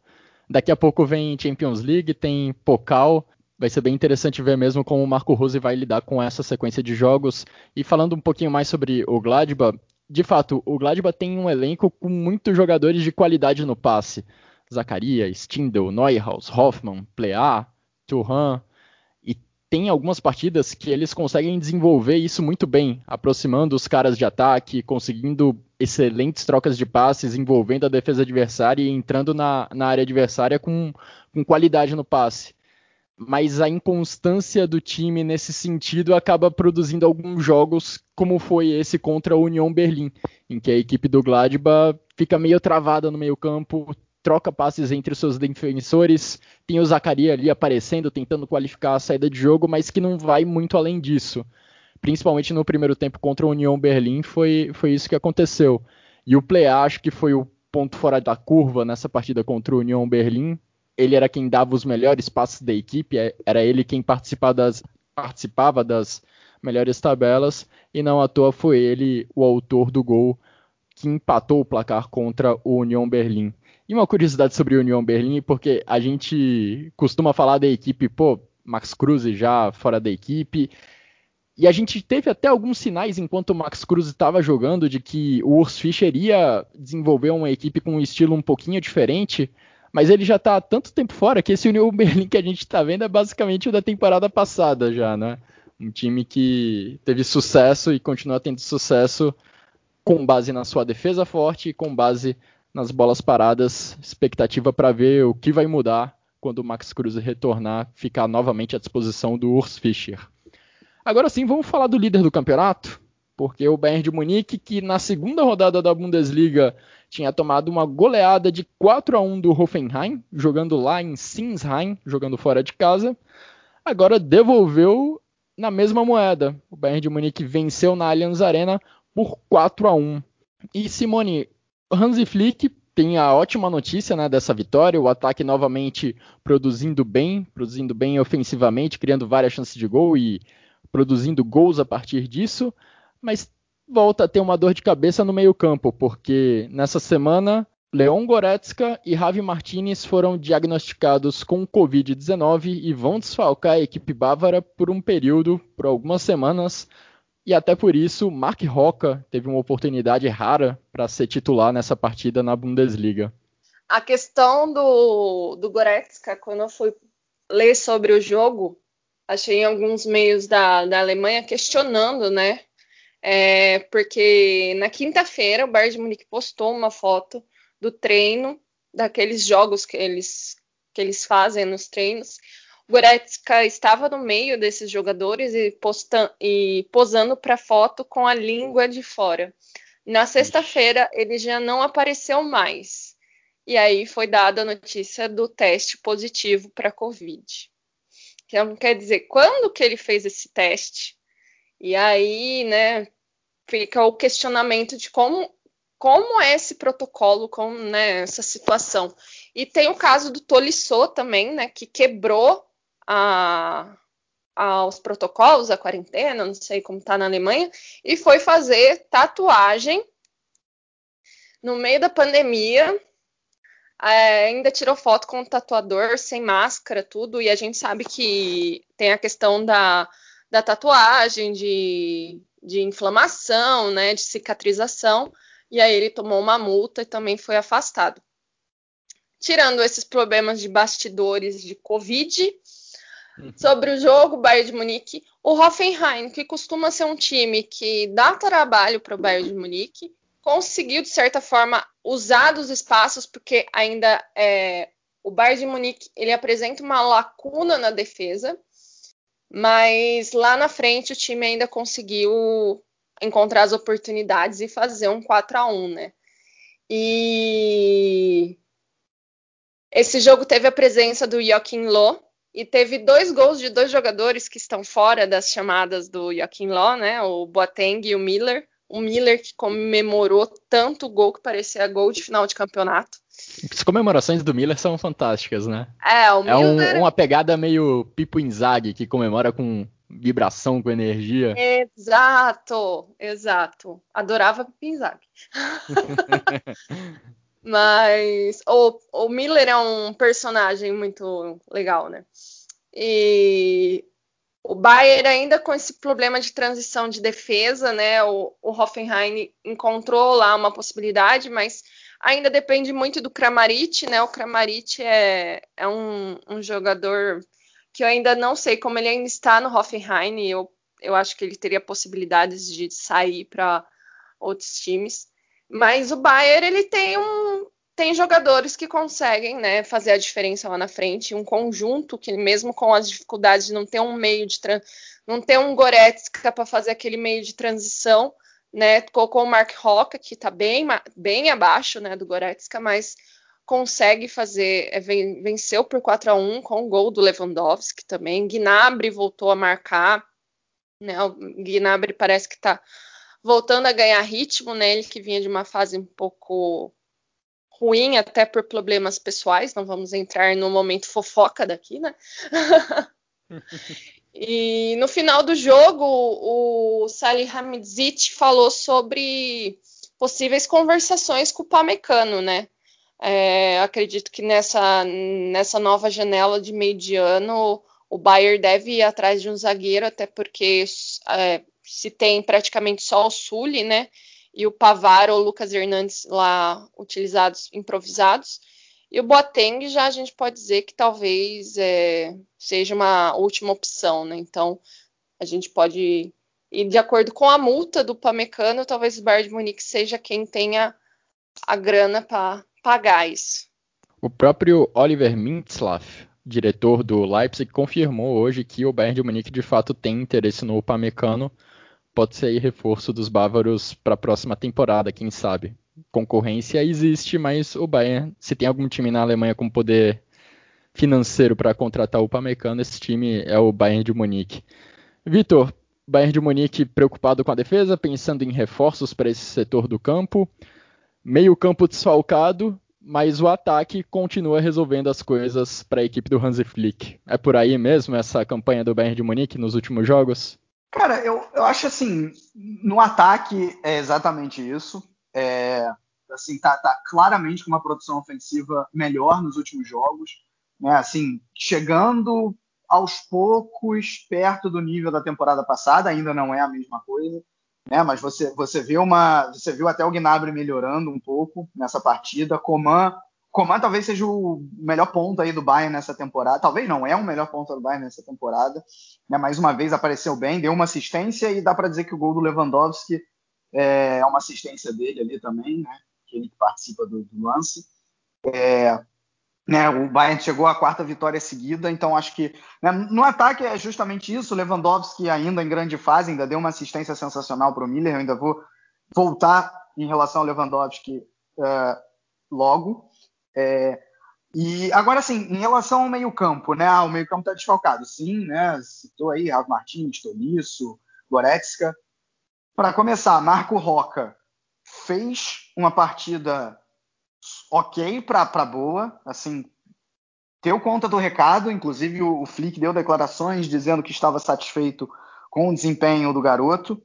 daqui a pouco vem Champions League, tem Pokal. Vai ser bem interessante ver mesmo como o Marco Rose vai lidar com essa sequência de jogos. E falando um pouquinho mais sobre o Gladbach, de fato, o Gladbach tem um elenco com muitos jogadores de qualidade no passe. Zacharia, Stindl, Neuhaus, Hoffmann, Plea, Turhan. E tem algumas partidas que eles conseguem desenvolver isso muito bem, aproximando os caras de ataque, conseguindo excelentes trocas de passes envolvendo a defesa adversária e entrando na, na área adversária com, com qualidade no passe. Mas a inconstância do time nesse sentido acaba produzindo alguns jogos, como foi esse contra a União Berlim, em que a equipe do Gladbach fica meio travada no meio-campo, troca passes entre os seus defensores, tem o Zacaria ali aparecendo, tentando qualificar a saída de jogo, mas que não vai muito além disso principalmente no primeiro tempo contra a União Berlim, foi, foi isso que aconteceu. E o Play acho que foi o ponto fora da curva nessa partida contra a União Berlim. Ele era quem dava os melhores passes da equipe, é, era ele quem participava das, participava das melhores tabelas, e não à toa foi ele o autor do gol que empatou o placar contra o União Berlim. E uma curiosidade sobre o União Berlim, porque a gente costuma falar da equipe, pô, Max Cruz já fora da equipe, e a gente teve até alguns sinais enquanto o Max Cruz estava jogando de que o Urs Fischer iria desenvolver uma equipe com um estilo um pouquinho diferente, mas ele já está há tanto tempo fora que esse União Berlim que a gente está vendo é basicamente o da temporada passada já, né? Um time que teve sucesso e continua tendo sucesso com base na sua defesa forte e com base nas bolas paradas. Expectativa para ver o que vai mudar quando o Max Cruz retornar, ficar novamente à disposição do Urs Fischer. Agora sim, vamos falar do líder do campeonato, porque o Bayern de Munique, que na segunda rodada da Bundesliga tinha tomado uma goleada de 4 a 1 do Hoffenheim, jogando lá em Sinsheim, jogando fora de casa, agora devolveu na mesma moeda. O Bayern de Munique venceu na Allianz Arena por 4 a 1. E Simone, Hansi Flick tem a ótima notícia né, dessa vitória, o ataque novamente produzindo bem, produzindo bem ofensivamente, criando várias chances de gol e produzindo gols a partir disso, mas volta a ter uma dor de cabeça no meio-campo, porque nessa semana Leon Goretzka e Javi Martinez foram diagnosticados com Covid-19 e vão desfalcar a equipe bávara por um período, por algumas semanas, e até por isso Mark Roca teve uma oportunidade rara para ser titular nessa partida na Bundesliga. A questão do, do Goretzka, quando eu fui ler sobre o jogo, achei alguns meios da, da Alemanha questionando, né? É, porque na quinta-feira o Bayern de Munique postou uma foto do treino, daqueles jogos que eles, que eles fazem nos treinos. O Goretzka estava no meio desses jogadores e, postam, e posando para foto com a língua de fora. Na sexta-feira ele já não apareceu mais. E aí foi dada a notícia do teste positivo para Covid. Então, quer dizer, quando que ele fez esse teste? E aí, né, fica o questionamento de como, como é esse protocolo, com né, essa situação. E tem o caso do Tolisso também, né, que quebrou a, aos protocolos, a quarentena, não sei como tá na Alemanha, e foi fazer tatuagem no meio da pandemia é, ainda tirou foto com o tatuador sem máscara, tudo, e a gente sabe que tem a questão da, da tatuagem, de, de inflamação, né, de cicatrização, e aí ele tomou uma multa e também foi afastado. Tirando esses problemas de bastidores de Covid, uhum. sobre o jogo Bayern de Munique, o Hoffenheim, que costuma ser um time que dá trabalho para o Bayern de Munique, conseguiu, de certa forma, usar dos espaços, porque ainda é, o Bayern de Munique ele apresenta uma lacuna na defesa, mas lá na frente o time ainda conseguiu encontrar as oportunidades e fazer um 4 a 1 né? E esse jogo teve a presença do Joaquim Loh e teve dois gols de dois jogadores que estão fora das chamadas do Joaquim Loh, né? O Boateng e o Miller o Miller que comemorou tanto o gol que parecia gol de final de campeonato. As comemorações do Miller são fantásticas, né? É, o é Miller... um, uma pegada meio Pipo Inzaghi, que comemora com vibração, com energia. Exato, exato. Adorava Pipo Inzaghi. Mas o, o Miller é um personagem muito legal, né? E o Bayern ainda com esse problema de transição de defesa, né? O, o Hoffenheim encontrou lá uma possibilidade, mas ainda depende muito do Kramaric, né? O Kramaric é, é um, um, jogador que eu ainda não sei como ele ainda está no Hoffenheim. Eu, eu acho que ele teria possibilidades de sair para outros times. Mas o Bayern ele tem um tem jogadores que conseguem né, fazer a diferença lá na frente, um conjunto que mesmo com as dificuldades de não ter um meio de não ter um Goretzka para fazer aquele meio de transição, né, colocou o Mark Roca que está bem, bem abaixo né, do Goretzka, mas consegue fazer, é, venceu por 4 a 1 com o gol do Lewandowski também, Gnabry voltou a marcar, né, o Gnabry parece que está voltando a ganhar ritmo, né, ele que vinha de uma fase um pouco ruim até por problemas pessoais, não vamos entrar no momento fofoca daqui, né? e no final do jogo, o Salih Hamidzic falou sobre possíveis conversações com o Pamecano, né? É, acredito que nessa, nessa nova janela de meio de ano o Bayern deve ir atrás de um zagueiro, até porque é, se tem praticamente só o Sully, né? e o Pavar ou o Lucas Hernandes lá utilizados, improvisados. E o Boateng já a gente pode dizer que talvez é, seja uma última opção, né? Então a gente pode ir de acordo com a multa do Pamecano, talvez o Bayern de Munique seja quem tenha a grana para pagar isso. O próprio Oliver Mintzlaff, diretor do Leipzig, confirmou hoje que o Bayern de Munique de fato tem interesse no Pamecano pode ser reforço dos bávaros para a próxima temporada, quem sabe. Concorrência existe, mas o Bayern, se tem algum time na Alemanha com poder financeiro para contratar o Pamecano, esse time é o Bayern de Munique. Vitor, Bayern de Munique preocupado com a defesa, pensando em reforços para esse setor do campo. Meio campo desfalcado, mas o ataque continua resolvendo as coisas para a equipe do Hansi Flick. É por aí mesmo essa campanha do Bayern de Munique nos últimos jogos? Cara, eu, eu acho assim, no ataque é exatamente isso. É, assim, tá, tá claramente com uma produção ofensiva melhor nos últimos jogos, né? Assim, chegando aos poucos perto do nível da temporada passada, ainda não é a mesma coisa, né? Mas você, você vê uma, você viu até o Gnabry melhorando um pouco nessa partida, Coman Coman talvez seja o melhor ponto aí do Bayern nessa temporada. Talvez não, é o melhor ponto do Bayern nessa temporada. Né? Mais uma vez apareceu bem, deu uma assistência e dá para dizer que o gol do Lewandowski é uma assistência dele ali também, né? Ele que participa do, do lance. É, né, o Bayern chegou à quarta vitória seguida, então acho que né, no ataque é justamente isso. Lewandowski ainda em grande fase, ainda deu uma assistência sensacional para o Miller. Eu ainda vou voltar em relação ao Lewandowski uh, logo. É, e agora sim, em relação ao meio-campo, né? Ah, o meio-campo está desfalcado. Sim, né? Citou aí Rafa Martins, Tolisso, Goretzka. Para começar, Marco Roca fez uma partida ok para boa, assim, deu conta do recado, inclusive o, o Flick deu declarações dizendo que estava satisfeito com o desempenho do garoto,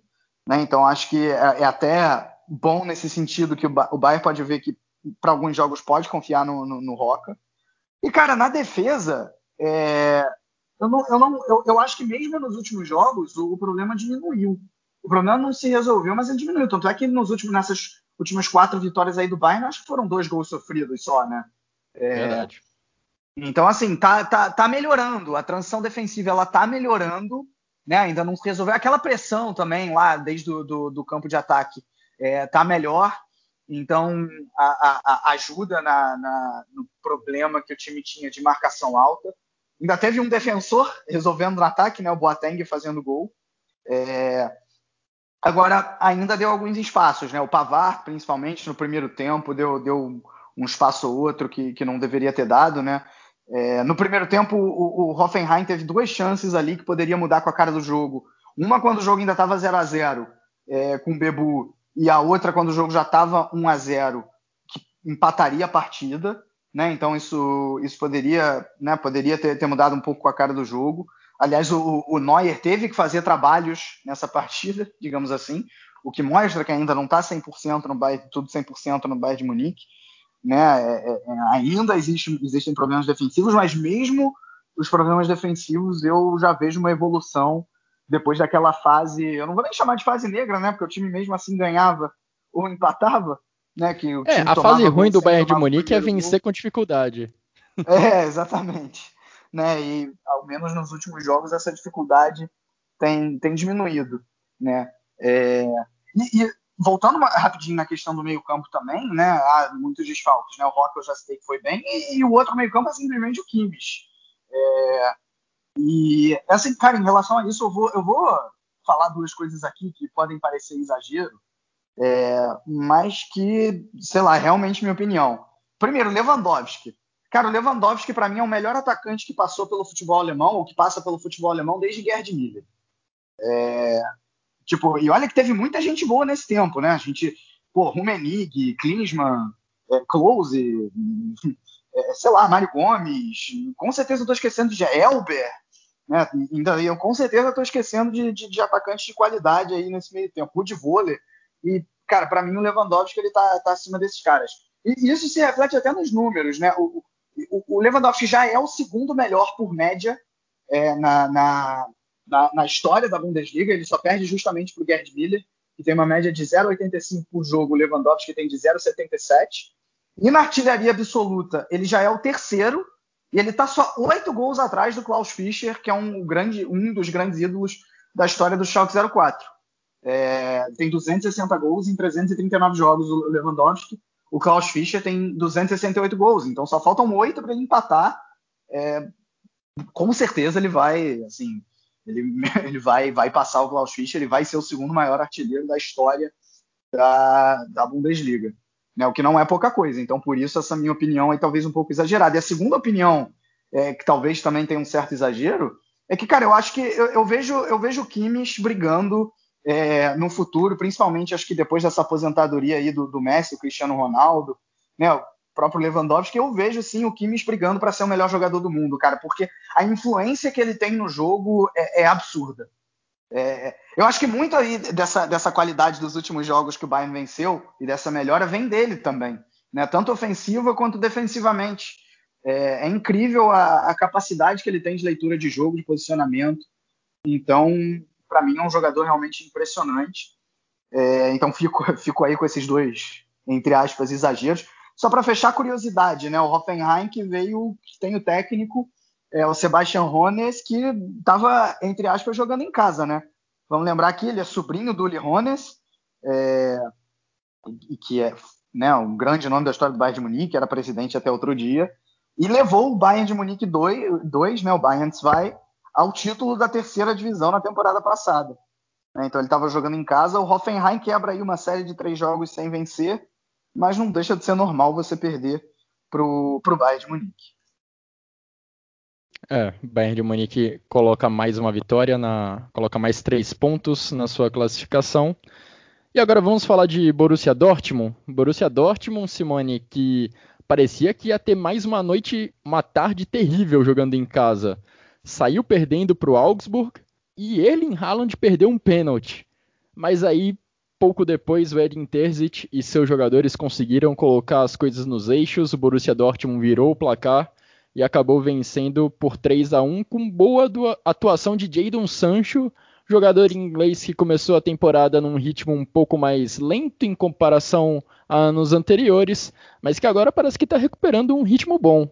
né? Então acho que é, é até bom nesse sentido que o, o Bayern pode ver que para alguns jogos pode confiar no, no, no, Roca. E, cara, na defesa, é, eu, não, eu, não, eu, eu, acho que mesmo nos últimos jogos o, o, problema diminuiu. O problema não se resolveu, mas ele diminuiu. Tanto é que nos últimos, nessas últimas quatro vitórias aí do Bayern, acho que foram dois gols sofridos só, né? É, Verdade. Então, assim, tá, tá, tá melhorando. A transição defensiva, ela tá melhorando, né? Ainda não se resolveu. Aquela pressão também lá, desde o do, do campo de ataque, é, tá melhor. Então, a, a, a ajuda na, na, no problema que o time tinha de marcação alta. Ainda teve um defensor resolvendo no ataque, né, o Boateng fazendo gol. É... Agora, ainda deu alguns espaços. Né? O Pavar, principalmente no primeiro tempo, deu, deu um espaço ou outro que, que não deveria ter dado. Né? É... no primeiro tempo, o, o Hoffenheim teve duas chances ali que poderia mudar com a cara do jogo. Uma quando o jogo ainda estava 0 a 0 é, com o Bebu e a outra quando o jogo já estava 1 a 0 que empataria a partida, né? Então isso, isso poderia, né, poderia ter, ter mudado um pouco a cara do jogo. Aliás, o, o Neuer teve que fazer trabalhos nessa partida, digamos assim, o que mostra que ainda não está 100% no Bayern, tudo 100% no Bayern de Munique. Né? É, é, é, ainda existe, existem problemas defensivos, mas mesmo os problemas defensivos eu já vejo uma evolução depois daquela fase, eu não vou nem chamar de fase negra, né? Porque o time mesmo assim ganhava ou empatava, né? Que é, a fase ruim do Bayern de Munique é vencer gol. com dificuldade. É, exatamente. Né? E ao menos nos últimos jogos essa dificuldade tem, tem diminuído, né? É, e, e, voltando rapidinho na questão do meio-campo também, né? Há muitos desfalques, né? O Rock eu já citei que foi bem, e, e o outro meio-campo é simplesmente o Kimmich. É, e, assim, cara, em relação a isso, eu vou, eu vou falar duas coisas aqui que podem parecer exagero, é, mas que, sei lá, é realmente minha opinião. Primeiro, Lewandowski. Cara, o Lewandowski, para mim, é o melhor atacante que passou pelo futebol alemão, ou que passa pelo futebol alemão desde Gerd Miller. É, tipo, e olha que teve muita gente boa nesse tempo, né? A gente, pô, Rumenig, Klinsmann, é, Klose, é, sei lá, Mário Gomes, com certeza eu tô esquecendo de Elber, né? Ainda, eu com certeza estou esquecendo de, de, de, atacantes de qualidade aí nesse meio tempo. O de vôlei. E, cara, para mim o Lewandowski ele tá, tá acima desses caras. E isso se reflete até nos números, né? O, o, Lewandowski já é o segundo melhor por média é, na, na, na, na, história da Bundesliga. Ele só perde justamente para o Gerd Miller, que tem uma média de 0,85 por jogo. O Lewandowski tem de 0,77. E na artilharia absoluta, ele já é o terceiro e ele está só oito gols atrás do Klaus Fischer, que é um, grande, um dos grandes ídolos da história do Schalke 04. É, tem 260 gols em 339 jogos o Lewandowski. O Klaus Fischer tem 268 gols, então só faltam oito para ele empatar. É, com certeza ele vai, assim, ele, ele vai, vai passar o Klaus Fischer, ele vai ser o segundo maior artilheiro da história da, da Bundesliga né, o que não é pouca coisa. Então, por isso, essa minha opinião é talvez um pouco exagerada. E a segunda opinião, é, que talvez também tenha um certo exagero, é que, cara, eu acho que eu, eu vejo eu vejo o Kimmich brigando é, no futuro, principalmente acho que depois dessa aposentadoria aí do, do Messi, o Cristiano Ronaldo, né, o próprio Lewandowski, eu vejo sim o Kimmich brigando para ser o melhor jogador do mundo, cara, porque a influência que ele tem no jogo é, é absurda. É, eu acho que muito aí dessa, dessa qualidade dos últimos jogos que o Bayern venceu e dessa melhora vem dele também, né? tanto ofensiva quanto defensivamente. É, é incrível a, a, capacidade que ele tem de leitura de jogo, de posicionamento. Então, para mim, é um jogador realmente impressionante. É, então, fico, fico aí com esses dois, entre aspas, exageros. Só para fechar a curiosidade, né? O Hoffenheim que veio, que tem o técnico é, o Sebastian Rones, que estava, entre aspas, jogando em casa, né? Vamos lembrar que ele é sobrinho do Uli Rones, é, e que é né, um grande nome da história do Bayern de Munique, era presidente até outro dia, e levou o Bayern de Munique 2, né, o Bayern 2, ao título da terceira divisão na temporada passada. Né? Então ele estava jogando em casa, o Hoffenheim quebra aí uma série de três jogos sem vencer, mas não deixa de ser normal você perder para o Bayern de Munique. É, Bayern de Munique coloca mais uma vitória, na, coloca mais três pontos na sua classificação. E agora vamos falar de Borussia Dortmund. Borussia Dortmund, Simone, que parecia que ia ter mais uma noite, uma tarde terrível jogando em casa. Saiu perdendo para o Augsburg e Erling Haaland perdeu um pênalti. Mas aí, pouco depois, o Edin Terzic e seus jogadores conseguiram colocar as coisas nos eixos. O Borussia Dortmund virou o placar e acabou vencendo por 3 a 1 com boa atuação de Jadon Sancho, jogador inglês que começou a temporada num ritmo um pouco mais lento em comparação a anos anteriores, mas que agora parece que está recuperando um ritmo bom.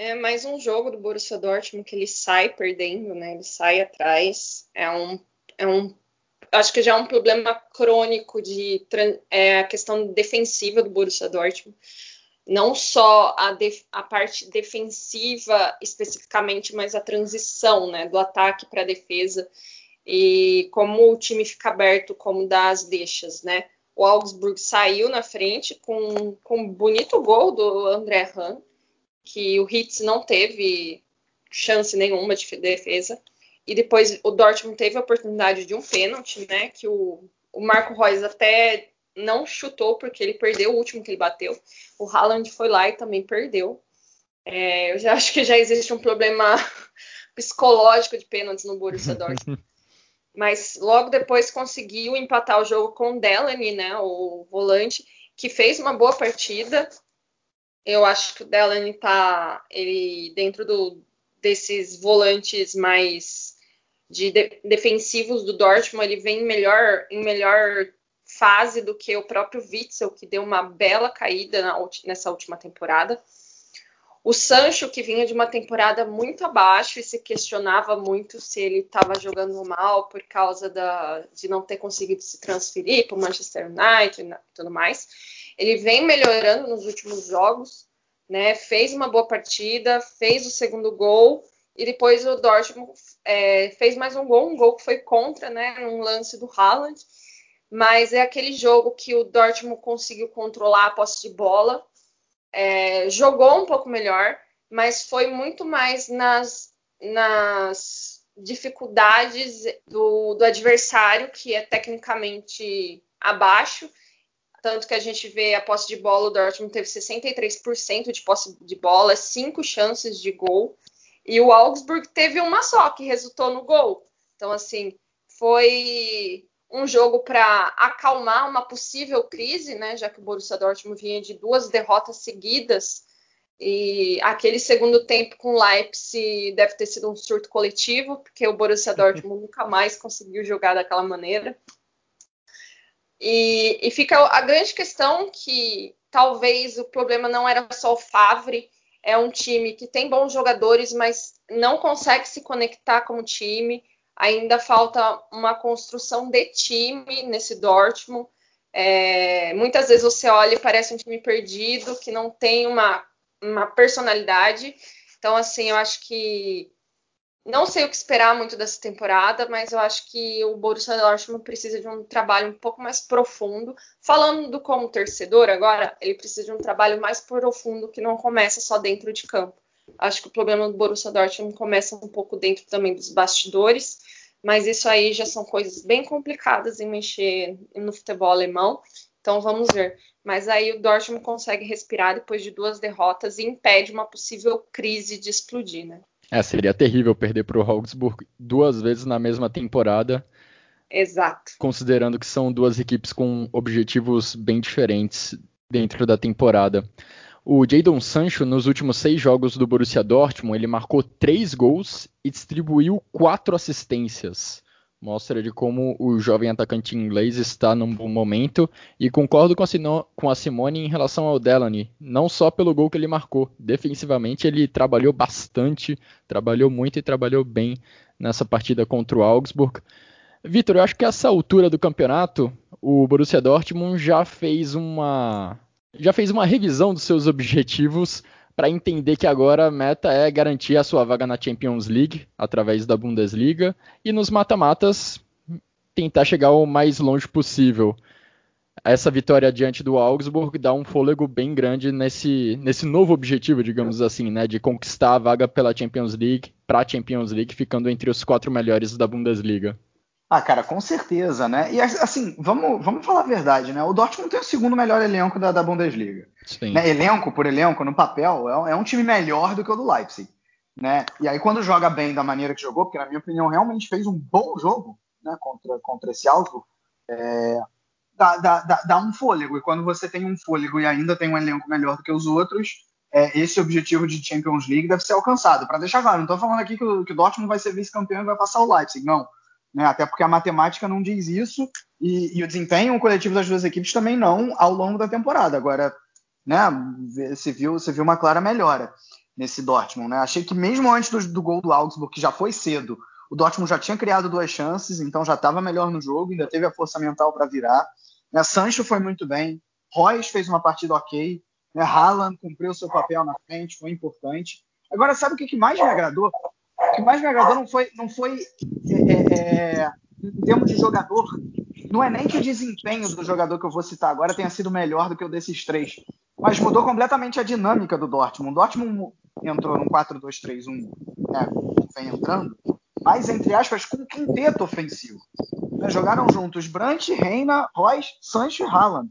É mais um jogo do Borussia Dortmund que ele sai perdendo, né? Ele sai atrás. É um, é um acho que já é um problema crônico de é, a questão defensiva do Borussia Dortmund não só a, def, a parte defensiva especificamente, mas a transição né, do ataque para a defesa e como o time fica aberto, como dá as deixas, né? O Augsburg saiu na frente com, com um bonito gol do André Hahn, que o Hitz não teve chance nenhuma de defesa. E depois o Dortmund teve a oportunidade de um pênalti, né? Que o, o Marco Reus até não chutou porque ele perdeu o último que ele bateu. O Haaland foi lá e também perdeu. É, eu já acho que já existe um problema psicológico de pênaltis no Borussia Dortmund. Mas logo depois conseguiu empatar o jogo com o Delaney, né, o volante, que fez uma boa partida. Eu acho que o Delaney tá ele dentro do, desses volantes mais de, de defensivos do Dortmund, ele vem melhor em melhor fase do que o próprio Witzel, que deu uma bela caída na, nessa última temporada. O Sancho, que vinha de uma temporada muito abaixo e se questionava muito se ele estava jogando mal por causa da, de não ter conseguido se transferir para o Manchester United e tudo mais. Ele vem melhorando nos últimos jogos, né? Fez uma boa partida, fez o segundo gol e depois o Dortmund é, fez mais um gol, um gol que foi contra, né? Um lance do Haaland. Mas é aquele jogo que o Dortmund conseguiu controlar a posse de bola é, jogou um pouco melhor, mas foi muito mais nas, nas dificuldades do, do adversário, que é tecnicamente abaixo. Tanto que a gente vê a posse de bola, o Dortmund teve 63% de posse de bola, cinco chances de gol. E o Augsburg teve uma só, que resultou no gol. Então, assim, foi um jogo para acalmar uma possível crise, né, já que o Borussia Dortmund vinha de duas derrotas seguidas e aquele segundo tempo com o Leipzig deve ter sido um surto coletivo, porque o Borussia Dortmund nunca mais conseguiu jogar daquela maneira. E, e, fica a grande questão que talvez o problema não era só o Favre, é um time que tem bons jogadores, mas não consegue se conectar como time ainda falta uma construção de time nesse Dortmund. É, muitas vezes você olha e parece um time perdido, que não tem uma, uma personalidade. Então, assim, eu acho que não sei o que esperar muito dessa temporada, mas eu acho que o Borussia Dortmund precisa de um trabalho um pouco mais profundo. Falando como torcedor agora, ele precisa de um trabalho mais profundo que não começa só dentro de campo. Acho que o problema do Borussia Dortmund começa um pouco dentro também dos bastidores, mas isso aí já são coisas bem complicadas em mexer no futebol alemão. Então vamos ver. Mas aí o Dortmund consegue respirar depois de duas derrotas e impede uma possível crise de explodir, né? É, seria terrível perder para o Augsburg duas vezes na mesma temporada. Exato. Considerando que são duas equipes com objetivos bem diferentes dentro da temporada. O Jadon Sancho, nos últimos seis jogos do Borussia Dortmund, ele marcou três gols e distribuiu quatro assistências. Mostra de como o jovem atacante inglês está num bom momento. E concordo com a, Sino, com a Simone em relação ao Delaney. Não só pelo gol que ele marcou. Defensivamente ele trabalhou bastante, trabalhou muito e trabalhou bem nessa partida contra o Augsburg. Vitor, eu acho que essa altura do campeonato, o Borussia Dortmund já fez uma já fez uma revisão dos seus objetivos para entender que agora a meta é garantir a sua vaga na Champions League através da Bundesliga e nos mata-matas tentar chegar o mais longe possível. Essa vitória diante do Augsburg dá um fôlego bem grande nesse, nesse novo objetivo, digamos assim, né, de conquistar a vaga pela Champions League, para a Champions League, ficando entre os quatro melhores da Bundesliga. Ah, cara, com certeza, né? E assim, vamos, vamos falar a verdade, né? O Dortmund tem o segundo melhor elenco da, da Bundesliga. Sim. Né? Elenco por elenco, no papel, é, é, um time melhor do que o do Leipzig. Né? E aí, quando joga bem da maneira que jogou, porque na minha opinião realmente fez um bom jogo né, contra, contra esse Augsburg, é, dá, dá, dá, dá, um fôlego. E quando você tem um fôlego e ainda tem um elenco melhor do que os outros, é, esse objetivo de Champions League deve ser alcançado. Para deixar claro, não estou falando aqui que o, que o Dortmund vai ser vice-campeão e vai passar o Leipzig, não né? Até porque a matemática não diz isso e, e, o desempenho coletivo das duas equipes também não ao longo da temporada. Agora, né? Você viu, você viu uma clara melhora nesse Dortmund, né? Achei que mesmo antes do, do gol do Augsburg, que já foi cedo, o Dortmund já tinha criado duas chances, então já estava melhor no jogo, ainda teve a força mental para virar. Né? Sancho foi muito bem, Royce fez uma partida ok, né? Haaland cumpriu seu papel na frente, foi importante. Agora, sabe o que, mais me agradou? Que mais me agradou não foi, não foi é, é, é, em termos de jogador, não é nem que o desempenho do jogador que eu vou citar agora tenha sido melhor do que o desses três, mas mudou completamente a dinâmica do Dortmund. O Dortmund entrou num 4-2-3-1, né, vem entrando, mas entre aspas com um quinteto ofensivo. Né, jogaram juntos Brandt, Reina, Royce, Sancho e Haaland.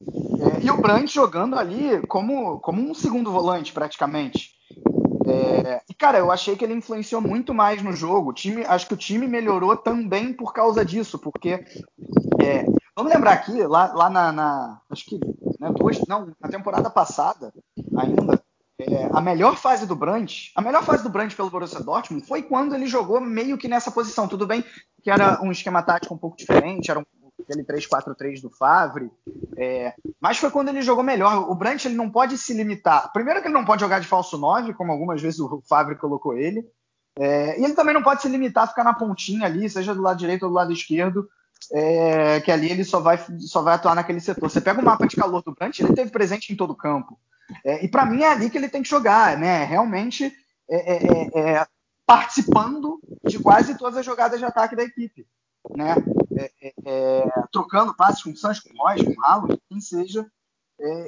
É, e o Brandt jogando ali como, como um segundo volante, praticamente. É, e, cara, eu achei que ele influenciou muito mais no jogo. O time, acho que o time melhorou também por causa disso, porque é, vamos lembrar aqui, lá, lá na, na acho que né, não, na temporada passada ainda, é, a melhor fase do Brandt, a melhor fase do Brandt pelo Borussia Dortmund foi quando ele jogou meio que nessa posição. Tudo bem que era um esquema tático um pouco diferente, era um aquele 3-4-3 do Favre, é, mas foi quando ele jogou melhor. O Brandt ele não pode se limitar. Primeiro que ele não pode jogar de falso 9, como algumas vezes o Favre colocou ele. É, e ele também não pode se limitar a ficar na pontinha ali, seja do lado direito ou do lado esquerdo, é, que ali ele só vai, só vai atuar naquele setor. Você pega o mapa de calor do Brandt, ele teve presente em todo o campo. É, e para mim é ali que ele tem que jogar, né? Realmente é, é, é, participando de quase todas as jogadas de ataque da equipe, né? Trocando passes com o Santos, com nós, com o Ralo, quem seja,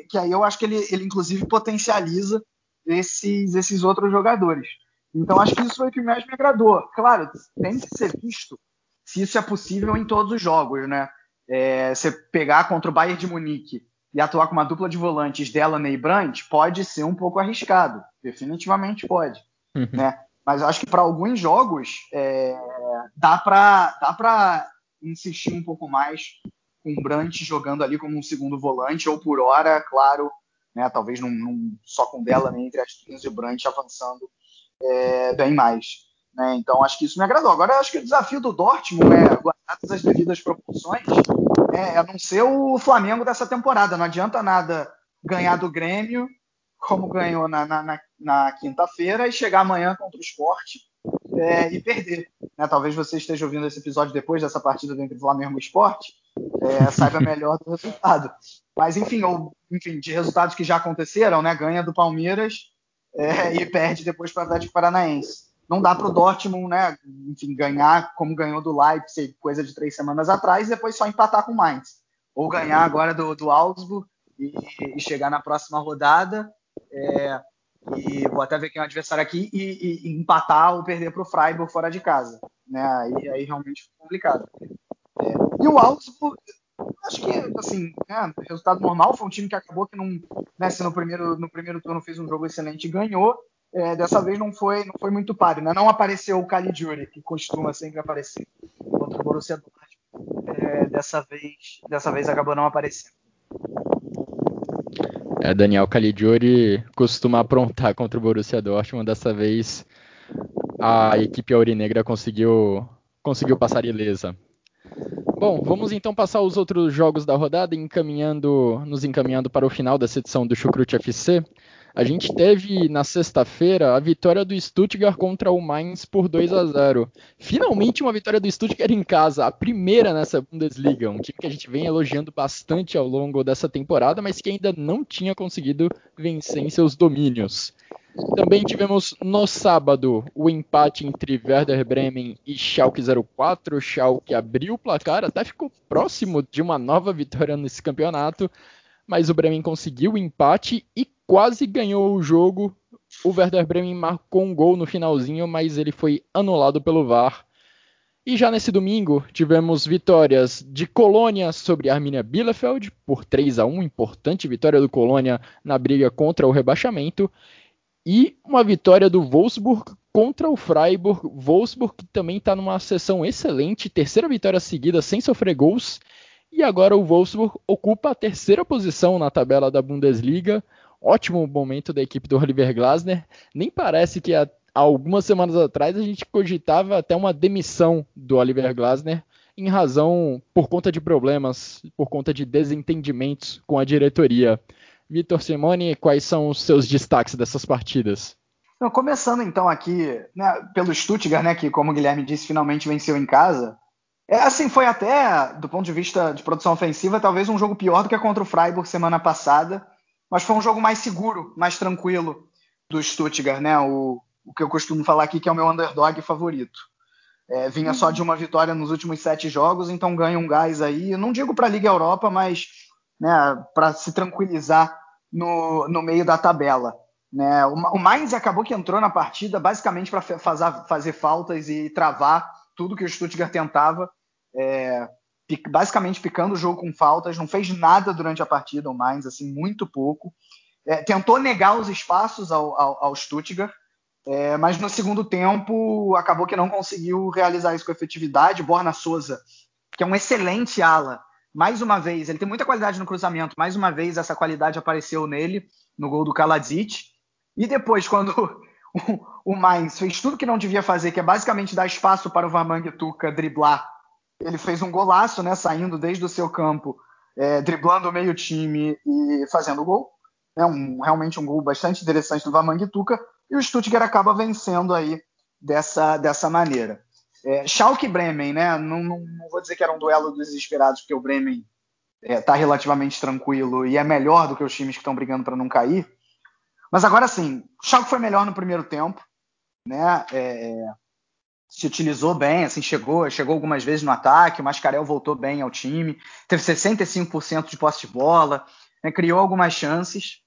que aí eu acho que ele, ele inclusive potencializa esses, esses outros jogadores. Então acho que isso foi o que mais me agradou. Claro, tem que ser visto se isso é possível em todos os jogos, né? É, você pegar contra o Bayern de Munique e atuar com uma dupla de volantes dela e Brandt pode ser um pouco arriscado, definitivamente pode, uhum. né? Mas acho que para alguns jogos é, dá para dá para insistir um pouco mais com o Brandt jogando ali como um segundo volante ou por hora, claro, né? Talvez num, num só com dela entre as linhas e o Brandt avançando é, bem mais. Né? Então acho que isso me agradou. Agora acho que o desafio do Dortmund é, guardadas as devidas proporções, é, é não ser o Flamengo dessa temporada. Não adianta nada ganhar do Grêmio, como ganhou na, na, na quinta-feira, e chegar amanhã contra o esporte é, e perder. Né? Talvez você esteja ouvindo esse episódio depois dessa partida entre Flamengo e esporte, é, saiba melhor do resultado. Mas enfim, ou, enfim, de resultados que já aconteceram, né? ganha do Palmeiras é, e perde depois para o Atlético Paranaense. Não dá para o Dortmund, né, enfim, ganhar como ganhou do Leipzig coisa de três semanas atrás e depois só empatar com o Mainz. Ou ganhar agora do, do Augsburg e, e chegar na próxima rodada é, e vou até ver quem é o adversário aqui e, e, empatar ou perder para o Freiburg fora de casa. Né? Aí, aí realmente fica complicado. É, e o Augsburg, acho que assim, né, resultado normal, foi um time que acabou que não, né, se no primeiro, no primeiro turno fez um jogo excelente e ganhou, é, dessa vez não foi, não foi muito páreo, né? Não apareceu o Caligiuri, que costuma sempre aparecer contra o Borussia Dortmund. É, dessa vez, dessa vez acabou não aparecendo. É, Daniel Caligiuri costuma aprontar contra o Borussia Dortmund. Dessa vez a equipe aurinegra conseguiu conseguiu passar ilesa. Bom, vamos então passar os outros jogos da rodada, encaminhando, nos encaminhando para o final dessa edição do Chucrute FC. A gente teve na sexta-feira a vitória do Stuttgart contra o Mainz por 2 a 0. Finalmente uma vitória do Stuttgart em casa, a primeira nessa Bundesliga, um time que a gente vem elogiando bastante ao longo dessa temporada, mas que ainda não tinha conseguido vencer em seus domínios. Também tivemos no sábado o empate entre Werder Bremen e Schalke 04. O Schalke abriu o placar, até ficou próximo de uma nova vitória nesse campeonato, mas o Bremen conseguiu o empate e quase ganhou o jogo. O Werder Bremen marcou um gol no finalzinho, mas ele foi anulado pelo VAR. E já nesse domingo tivemos vitórias de Colônia sobre Arminia Bielefeld por 3 a 1, importante vitória do Colônia na briga contra o rebaixamento, e uma vitória do Wolfsburg contra o Freiburg. Wolfsburg também está numa sessão excelente, terceira vitória seguida sem sofrer gols. E agora o Wolfsburg ocupa a terceira posição na tabela da Bundesliga, ótimo momento da equipe do Oliver Glasner. Nem parece que há, algumas semanas atrás a gente cogitava até uma demissão do Oliver Glasner em razão por conta de problemas, por conta de desentendimentos com a diretoria. Vitor Simone, quais são os seus destaques dessas partidas? Não, começando então aqui né, pelo Stuttgart, né, que como o Guilherme disse finalmente venceu em casa. É assim, foi até do ponto de vista de produção ofensiva talvez um jogo pior do que contra o Freiburg semana passada mas foi um jogo mais seguro, mais tranquilo do Stuttgart, né? O, o que eu costumo falar aqui que é o meu underdog favorito. É, vinha só de uma vitória nos últimos sete jogos, então ganha um gás aí. Eu não digo para a Liga Europa, mas né, para se tranquilizar no, no meio da tabela. Né? O, o Mainz acabou que entrou na partida basicamente para fazer, fazer faltas e travar tudo que o Stuttgart tentava. É, basicamente picando o jogo com faltas, não fez nada durante a partida, o Mainz, assim, muito pouco. É, tentou negar os espaços ao, ao, ao Stuttgart, é, mas no segundo tempo acabou que não conseguiu realizar isso com efetividade. Borna Souza, que é um excelente ala, mais uma vez, ele tem muita qualidade no cruzamento, mais uma vez essa qualidade apareceu nele, no gol do Kaladzic. E depois, quando o, o Mainz fez tudo que não devia fazer, que é basicamente dar espaço para o Vamang Tuca driblar ele fez um golaço, né, saindo desde o seu campo, é, driblando o meio time e fazendo gol. É um, realmente um gol bastante interessante do Vamanguituca. E o Stuttgart acaba vencendo aí dessa, dessa maneira. É, Schalke Bremen, né? Não, não, não, vou dizer que era um duelo dos desesperados, porque o Bremen está é, tá relativamente tranquilo e é melhor do que os times que estão brigando para não cair. Mas agora sim, Schalke foi melhor no primeiro tempo, né? É, se utilizou bem, assim, chegou, chegou algumas vezes no ataque, o Mascarel voltou bem ao time, teve 65% de posse de bola, né, criou algumas chances.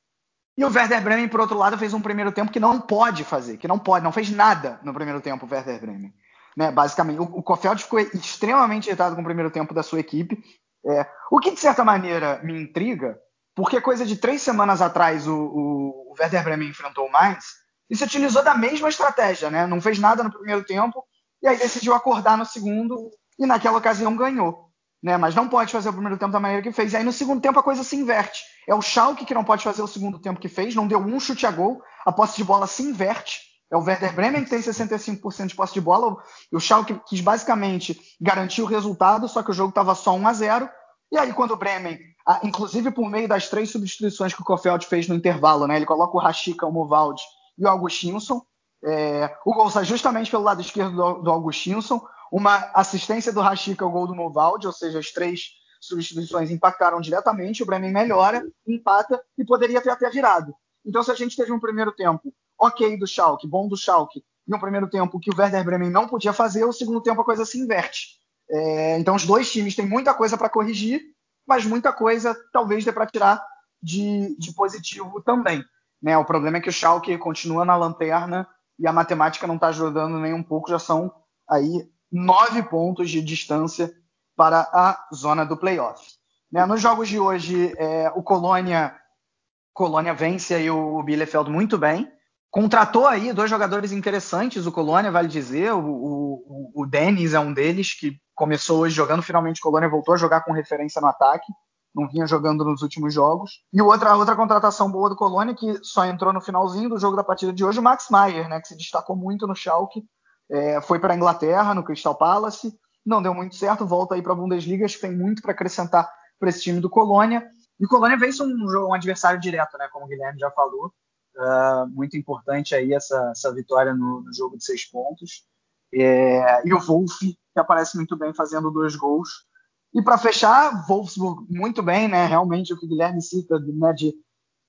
E o Werder Bremen, por outro lado, fez um primeiro tempo que não pode fazer, que não pode, não fez nada no primeiro tempo o Werder Bremen. Né, basicamente, o, o Kofeld ficou extremamente irritado com o primeiro tempo da sua equipe, é, o que de certa maneira me intriga, porque coisa de três semanas atrás o, o, o Werder Bremen enfrentou o Mainz e se utilizou da mesma estratégia, né? Não fez nada no primeiro tempo e aí decidiu acordar no segundo e naquela ocasião ganhou. Né? Mas não pode fazer o primeiro tempo da maneira que fez. E aí no segundo tempo a coisa se inverte. É o Schalke que não pode fazer o segundo tempo que fez, não deu um chute a gol, a posse de bola se inverte. É o Werder Bremen que tem 65% de posse de bola. O Schalke quis basicamente garantir o resultado, só que o jogo estava só 1 a 0. E aí quando o Bremen, inclusive por meio das três substituições que o Kofeld fez no intervalo, né? Ele coloca o Rashica, o Movaldi e o Augustinson. É, o gol sai justamente pelo lado esquerdo do, do Augustinson. Uma assistência do Rashica ao gol do Movaldi, ou seja, as três substituições impactaram diretamente. O Bremen melhora, empata e poderia ter até virado. Então, se a gente teve um primeiro tempo ok do Schalke, bom do Schalke, e um primeiro tempo que o Werder Bremen não podia fazer, o segundo tempo a coisa se inverte. É, então, os dois times têm muita coisa para corrigir, mas muita coisa talvez dê para tirar de, de positivo também. Né? O problema é que o Schalke continua na lanterna e a matemática não está ajudando nem um pouco, já são aí nove pontos de distância para a zona do playoff. Né? Nos jogos de hoje, é, o Colônia, Colônia vence aí o Bielefeld muito bem, contratou aí dois jogadores interessantes, o Colônia, vale dizer, o, o, o Denis é um deles, que começou hoje jogando, finalmente o Colônia voltou a jogar com referência no ataque, não vinha jogando nos últimos jogos. E outra, outra contratação boa do Colônia, que só entrou no finalzinho do jogo da partida de hoje, o Max Maier, né, que se destacou muito no Schalke, é, foi para a Inglaterra, no Crystal Palace, não deu muito certo, volta aí para a Bundesliga, acho que tem muito para acrescentar para esse time do Colônia. E o Colônia vence um, um adversário direto, né, como o Guilherme já falou. Uh, muito importante aí essa, essa vitória no, no, jogo de seis pontos. É, e o Wolf, que aparece muito bem fazendo dois gols. E para fechar, Wolfsburg muito bem, né? Realmente o que o Guilherme cita, né, de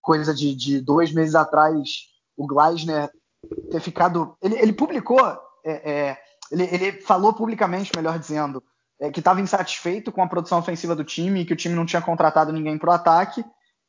coisa de, de dois meses atrás, o Gleisner ter ficado. Ele, ele publicou, é, é, ele, ele, falou publicamente, melhor dizendo, é, que estava insatisfeito com a produção ofensiva do time, que o time não tinha contratado ninguém para o ataque.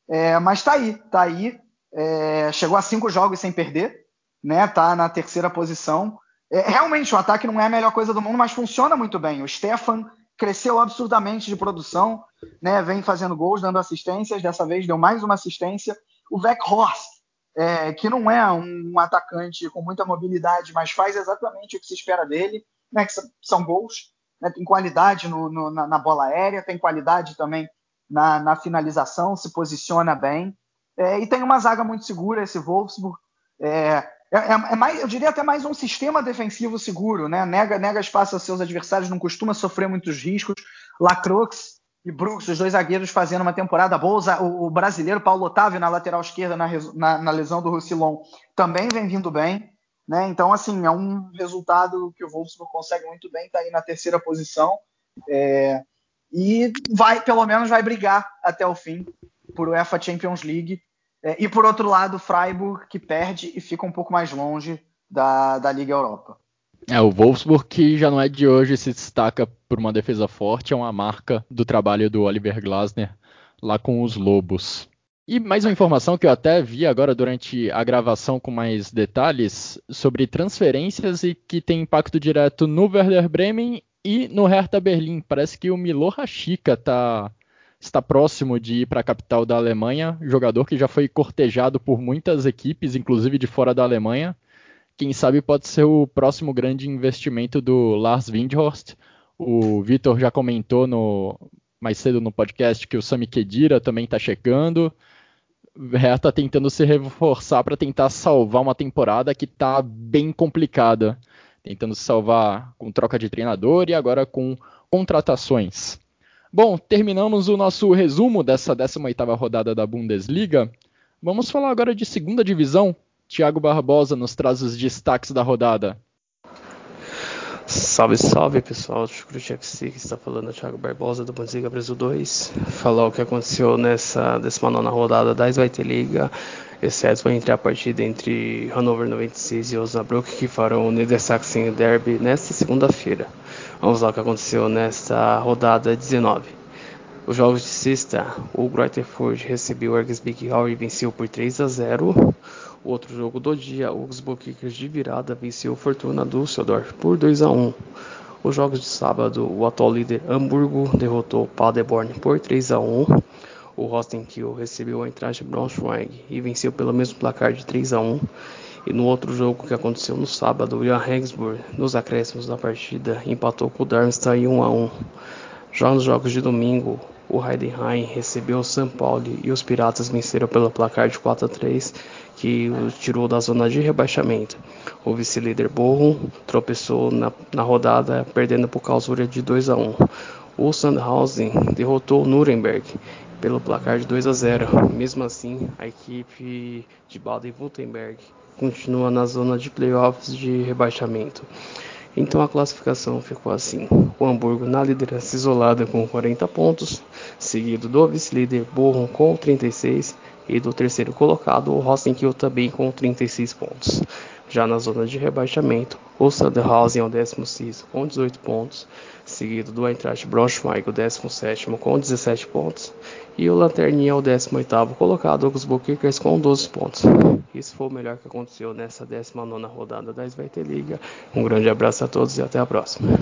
É, mas está aí, está aí. É, chegou a cinco jogos sem perder, né? Tá na terceira posição. É, realmente o ataque não é a melhor coisa do mundo, mas funciona muito bem. O Stefan cresceu absurdamente de produção, né? Vem fazendo gols, dando assistências. Dessa vez deu mais uma assistência. O Weghorst, é, que não é um atacante com muita mobilidade, mas faz exatamente o que se espera dele, né? Que são gols. Né? Tem qualidade no, no, na, na, bola aérea, tem qualidade também na, na finalização, se posiciona bem. É, e tem uma zaga muito segura, esse Wolfsburg. É, é, é, é, mais, eu diria até mais um sistema defensivo seguro, né? Nega, nega espaço aos seus adversários, não costuma sofrer muitos riscos. Lacroix e Brooks, os dois zagueiros, fazendo uma temporada boa. O, o brasileiro Paulo Otávio na lateral esquerda, na, na, na lesão do Roussillon, também vem vindo bem. Né? Então, assim, é um resultado que o Wolfsburg consegue muito bem, está aí na terceira posição. É, e vai, pelo menos, vai brigar até o fim por UEFA Champions League. É, e por outro lado, Freiburg, que perde e fica um pouco mais longe da, da Liga Europa. É, o Wolfsburg, que já não é de hoje, se destaca por uma defesa forte, é uma marca do trabalho do Oliver Glasner lá com os Lobos. E mais uma informação que eu até vi agora durante a gravação com mais detalhes sobre transferências e que tem impacto direto no Werder Bremen e no Hertha Berlim. Parece que o Milo Rashica está está próximo de ir para a capital da Alemanha, jogador que já foi cortejado por muitas equipes, inclusive de fora da Alemanha. Quem sabe pode ser o próximo grande investimento do Lars Windhorst. O Vitor já comentou no, mais cedo no podcast que o Sami Khedira também está chegando. Hertha tentando se reforçar para tentar salvar uma temporada que está bem complicada. Tentando se salvar com troca de treinador e agora com contratações. Bom, terminamos o nosso resumo dessa 18ª rodada da Bundesliga. Vamos falar agora de segunda divisão. Thiago Barbosa nos traz os destaques da rodada. Salve, salve pessoal do Chucrute FC, que está falando é Thiago Barbosa do Bundesliga Brasil 2. Falar o que aconteceu nessa 19 rodada da Zweite Liga, exceto entre a partida entre Hannover 96 e Osnabrück, que farão o Niedersachsen Derby nesta segunda-feira. Vamos lá o que aconteceu nesta rodada 19. Os jogos de sexta, o Greuther Ford recebeu o Ergesbeck Hall e venceu por 3 a 0. O outro jogo do dia, o Kickers de virada venceu o Fortuna Düsseldorf por 2 a 1. Os jogos de sábado, o atual líder Hamburgo derrotou o Paderborn por 3 a 1. O Rostenkiel recebeu a Eintracht Braunschweig e venceu pelo mesmo placar de 3 a 1. E no outro jogo que aconteceu no sábado, o Jan Regensburg, nos acréscimos da partida, empatou com o Darmstadt em 1 a 1. Já nos jogos de domingo, o Heidenheim recebeu o São Paulo e os Piratas venceram pelo placar de 4 a 3 que o tirou da zona de rebaixamento. O vice-líder Borrom tropeçou na, na, rodada, perdendo por clausura de 2 a 1. O Sandhausen derrotou o Nuremberg pelo placar de 2 a 0. Mesmo assim, a equipe de Baden-Württemberg continua na zona de playoffs de rebaixamento. Então a classificação ficou assim: o Hamburgo na liderança isolada com 40 pontos, seguido do vice-líder Borrom com 36 e do terceiro colocado, o Rosenkiel também com 36 pontos. Já na zona de rebaixamento, o Sandhausen é o 16 com 18 pontos, seguido do Eintracht Braunschweig, o 17 com 17 pontos, e o Lanterninha é o 18 colocado, os Kickers com 12 pontos. Isso foi o melhor que aconteceu nessa 19 rodada da Sveite Liga. Um grande abraço a todos e até a próxima.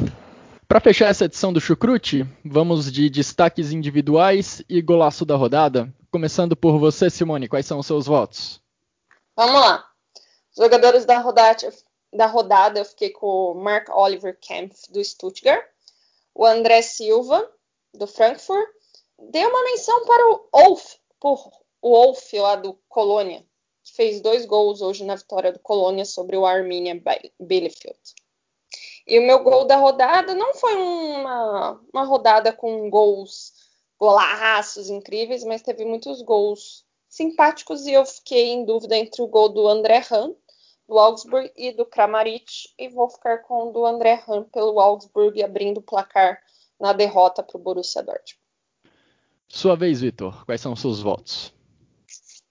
Para fechar essa edição do Chucrute, vamos de destaques individuais e golaço da rodada. Começando por você, Simone, quais são os seus votos? Vamos lá. Jogadores da rodada, da rodada eu fiquei com o Mark Oliver Kempf, do Stuttgart, o André Silva, do Frankfurt. Dei uma menção para o Wolf, por, o Wolf lá do Colônia, que fez dois gols hoje na vitória do Colônia sobre o Arminia Bielefeld. E o meu gol da rodada não foi uma, uma rodada com gols, golaços incríveis, mas teve muitos gols simpáticos e eu fiquei em dúvida entre o gol do André Hahn, do Augsburg, e do Kramaric, e vou ficar com o do André Hahn pelo Augsburg, abrindo o placar na derrota para o Borussia Dortmund. Sua vez, Vitor. Quais são os seus votos?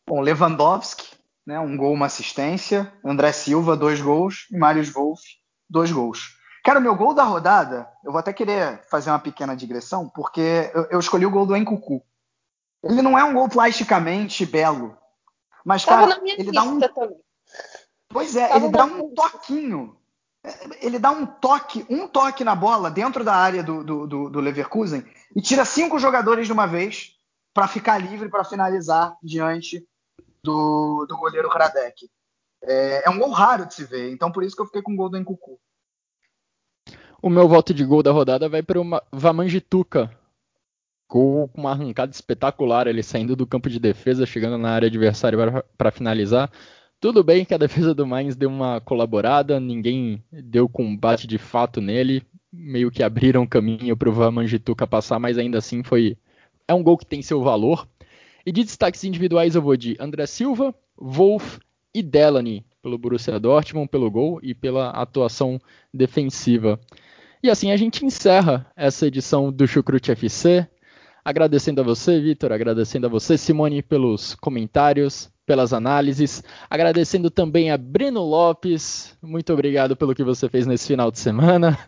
Bom, Lewandowski, né, um gol, uma assistência. André Silva, dois gols. E Marius Wolff, dois gols. Cara, o meu gol da rodada, eu vou até querer fazer uma pequena digressão, porque eu, eu escolhi o gol do Encucu. Ele não é um gol plasticamente belo, mas, cara, ele dá um. Também. Pois é, Tava ele dá um toquinho. Ele dá um toque, um toque na bola dentro da área do, do, do, do Leverkusen e tira cinco jogadores de uma vez para ficar livre para finalizar diante do, do goleiro Radek. É, é, um gol raro de se ver, então por isso que eu fiquei com o gol do Encucu. O meu voto de gol da rodada vai para o Vamanjituca. Gol com uma arrancada espetacular, ele saindo do campo de defesa, chegando na área adversária para finalizar. Tudo bem que a defesa do Mainz deu uma colaborada, ninguém deu combate de fato nele, meio que abriram caminho para o Vamanjituca passar, mas ainda assim foi é um gol que tem seu valor. E de destaques individuais eu vou de André Silva, Wolf e Delaney pelo Borussia Dortmund, pelo gol e pela atuação defensiva. E assim a gente encerra essa edição do Chucrute FC. Agradecendo a você, Vitor, agradecendo a você, Simone, pelos comentários, pelas análises. Agradecendo também a Breno Lopes. Muito obrigado pelo que você fez nesse final de semana.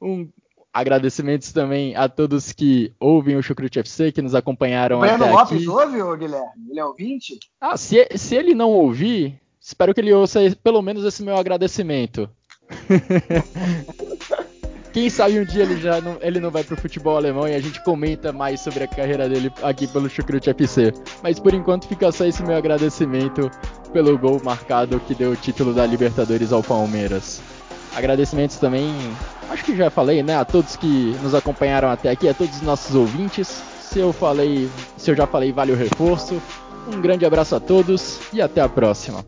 Um agradecimentos também a todos que ouvem o Chucrute FC, que nos acompanharam o Breno até Lopes aqui. ouve, ô, Guilherme? Ele é ouvinte? Ah, se, se ele não ouvir, espero que ele ouça pelo menos esse meu agradecimento. Quem sabe um dia ele já não, ele não vai pro futebol alemão e a gente comenta mais sobre a carreira dele aqui pelo Chucrute FC. Mas por enquanto fica só esse meu agradecimento pelo gol marcado que deu o título da Libertadores ao Palmeiras. Agradecimentos também, acho que já falei, né, a todos que nos acompanharam até aqui, a todos os nossos ouvintes. Se eu falei, se eu já falei, vale o reforço. Um grande abraço a todos e até a próxima.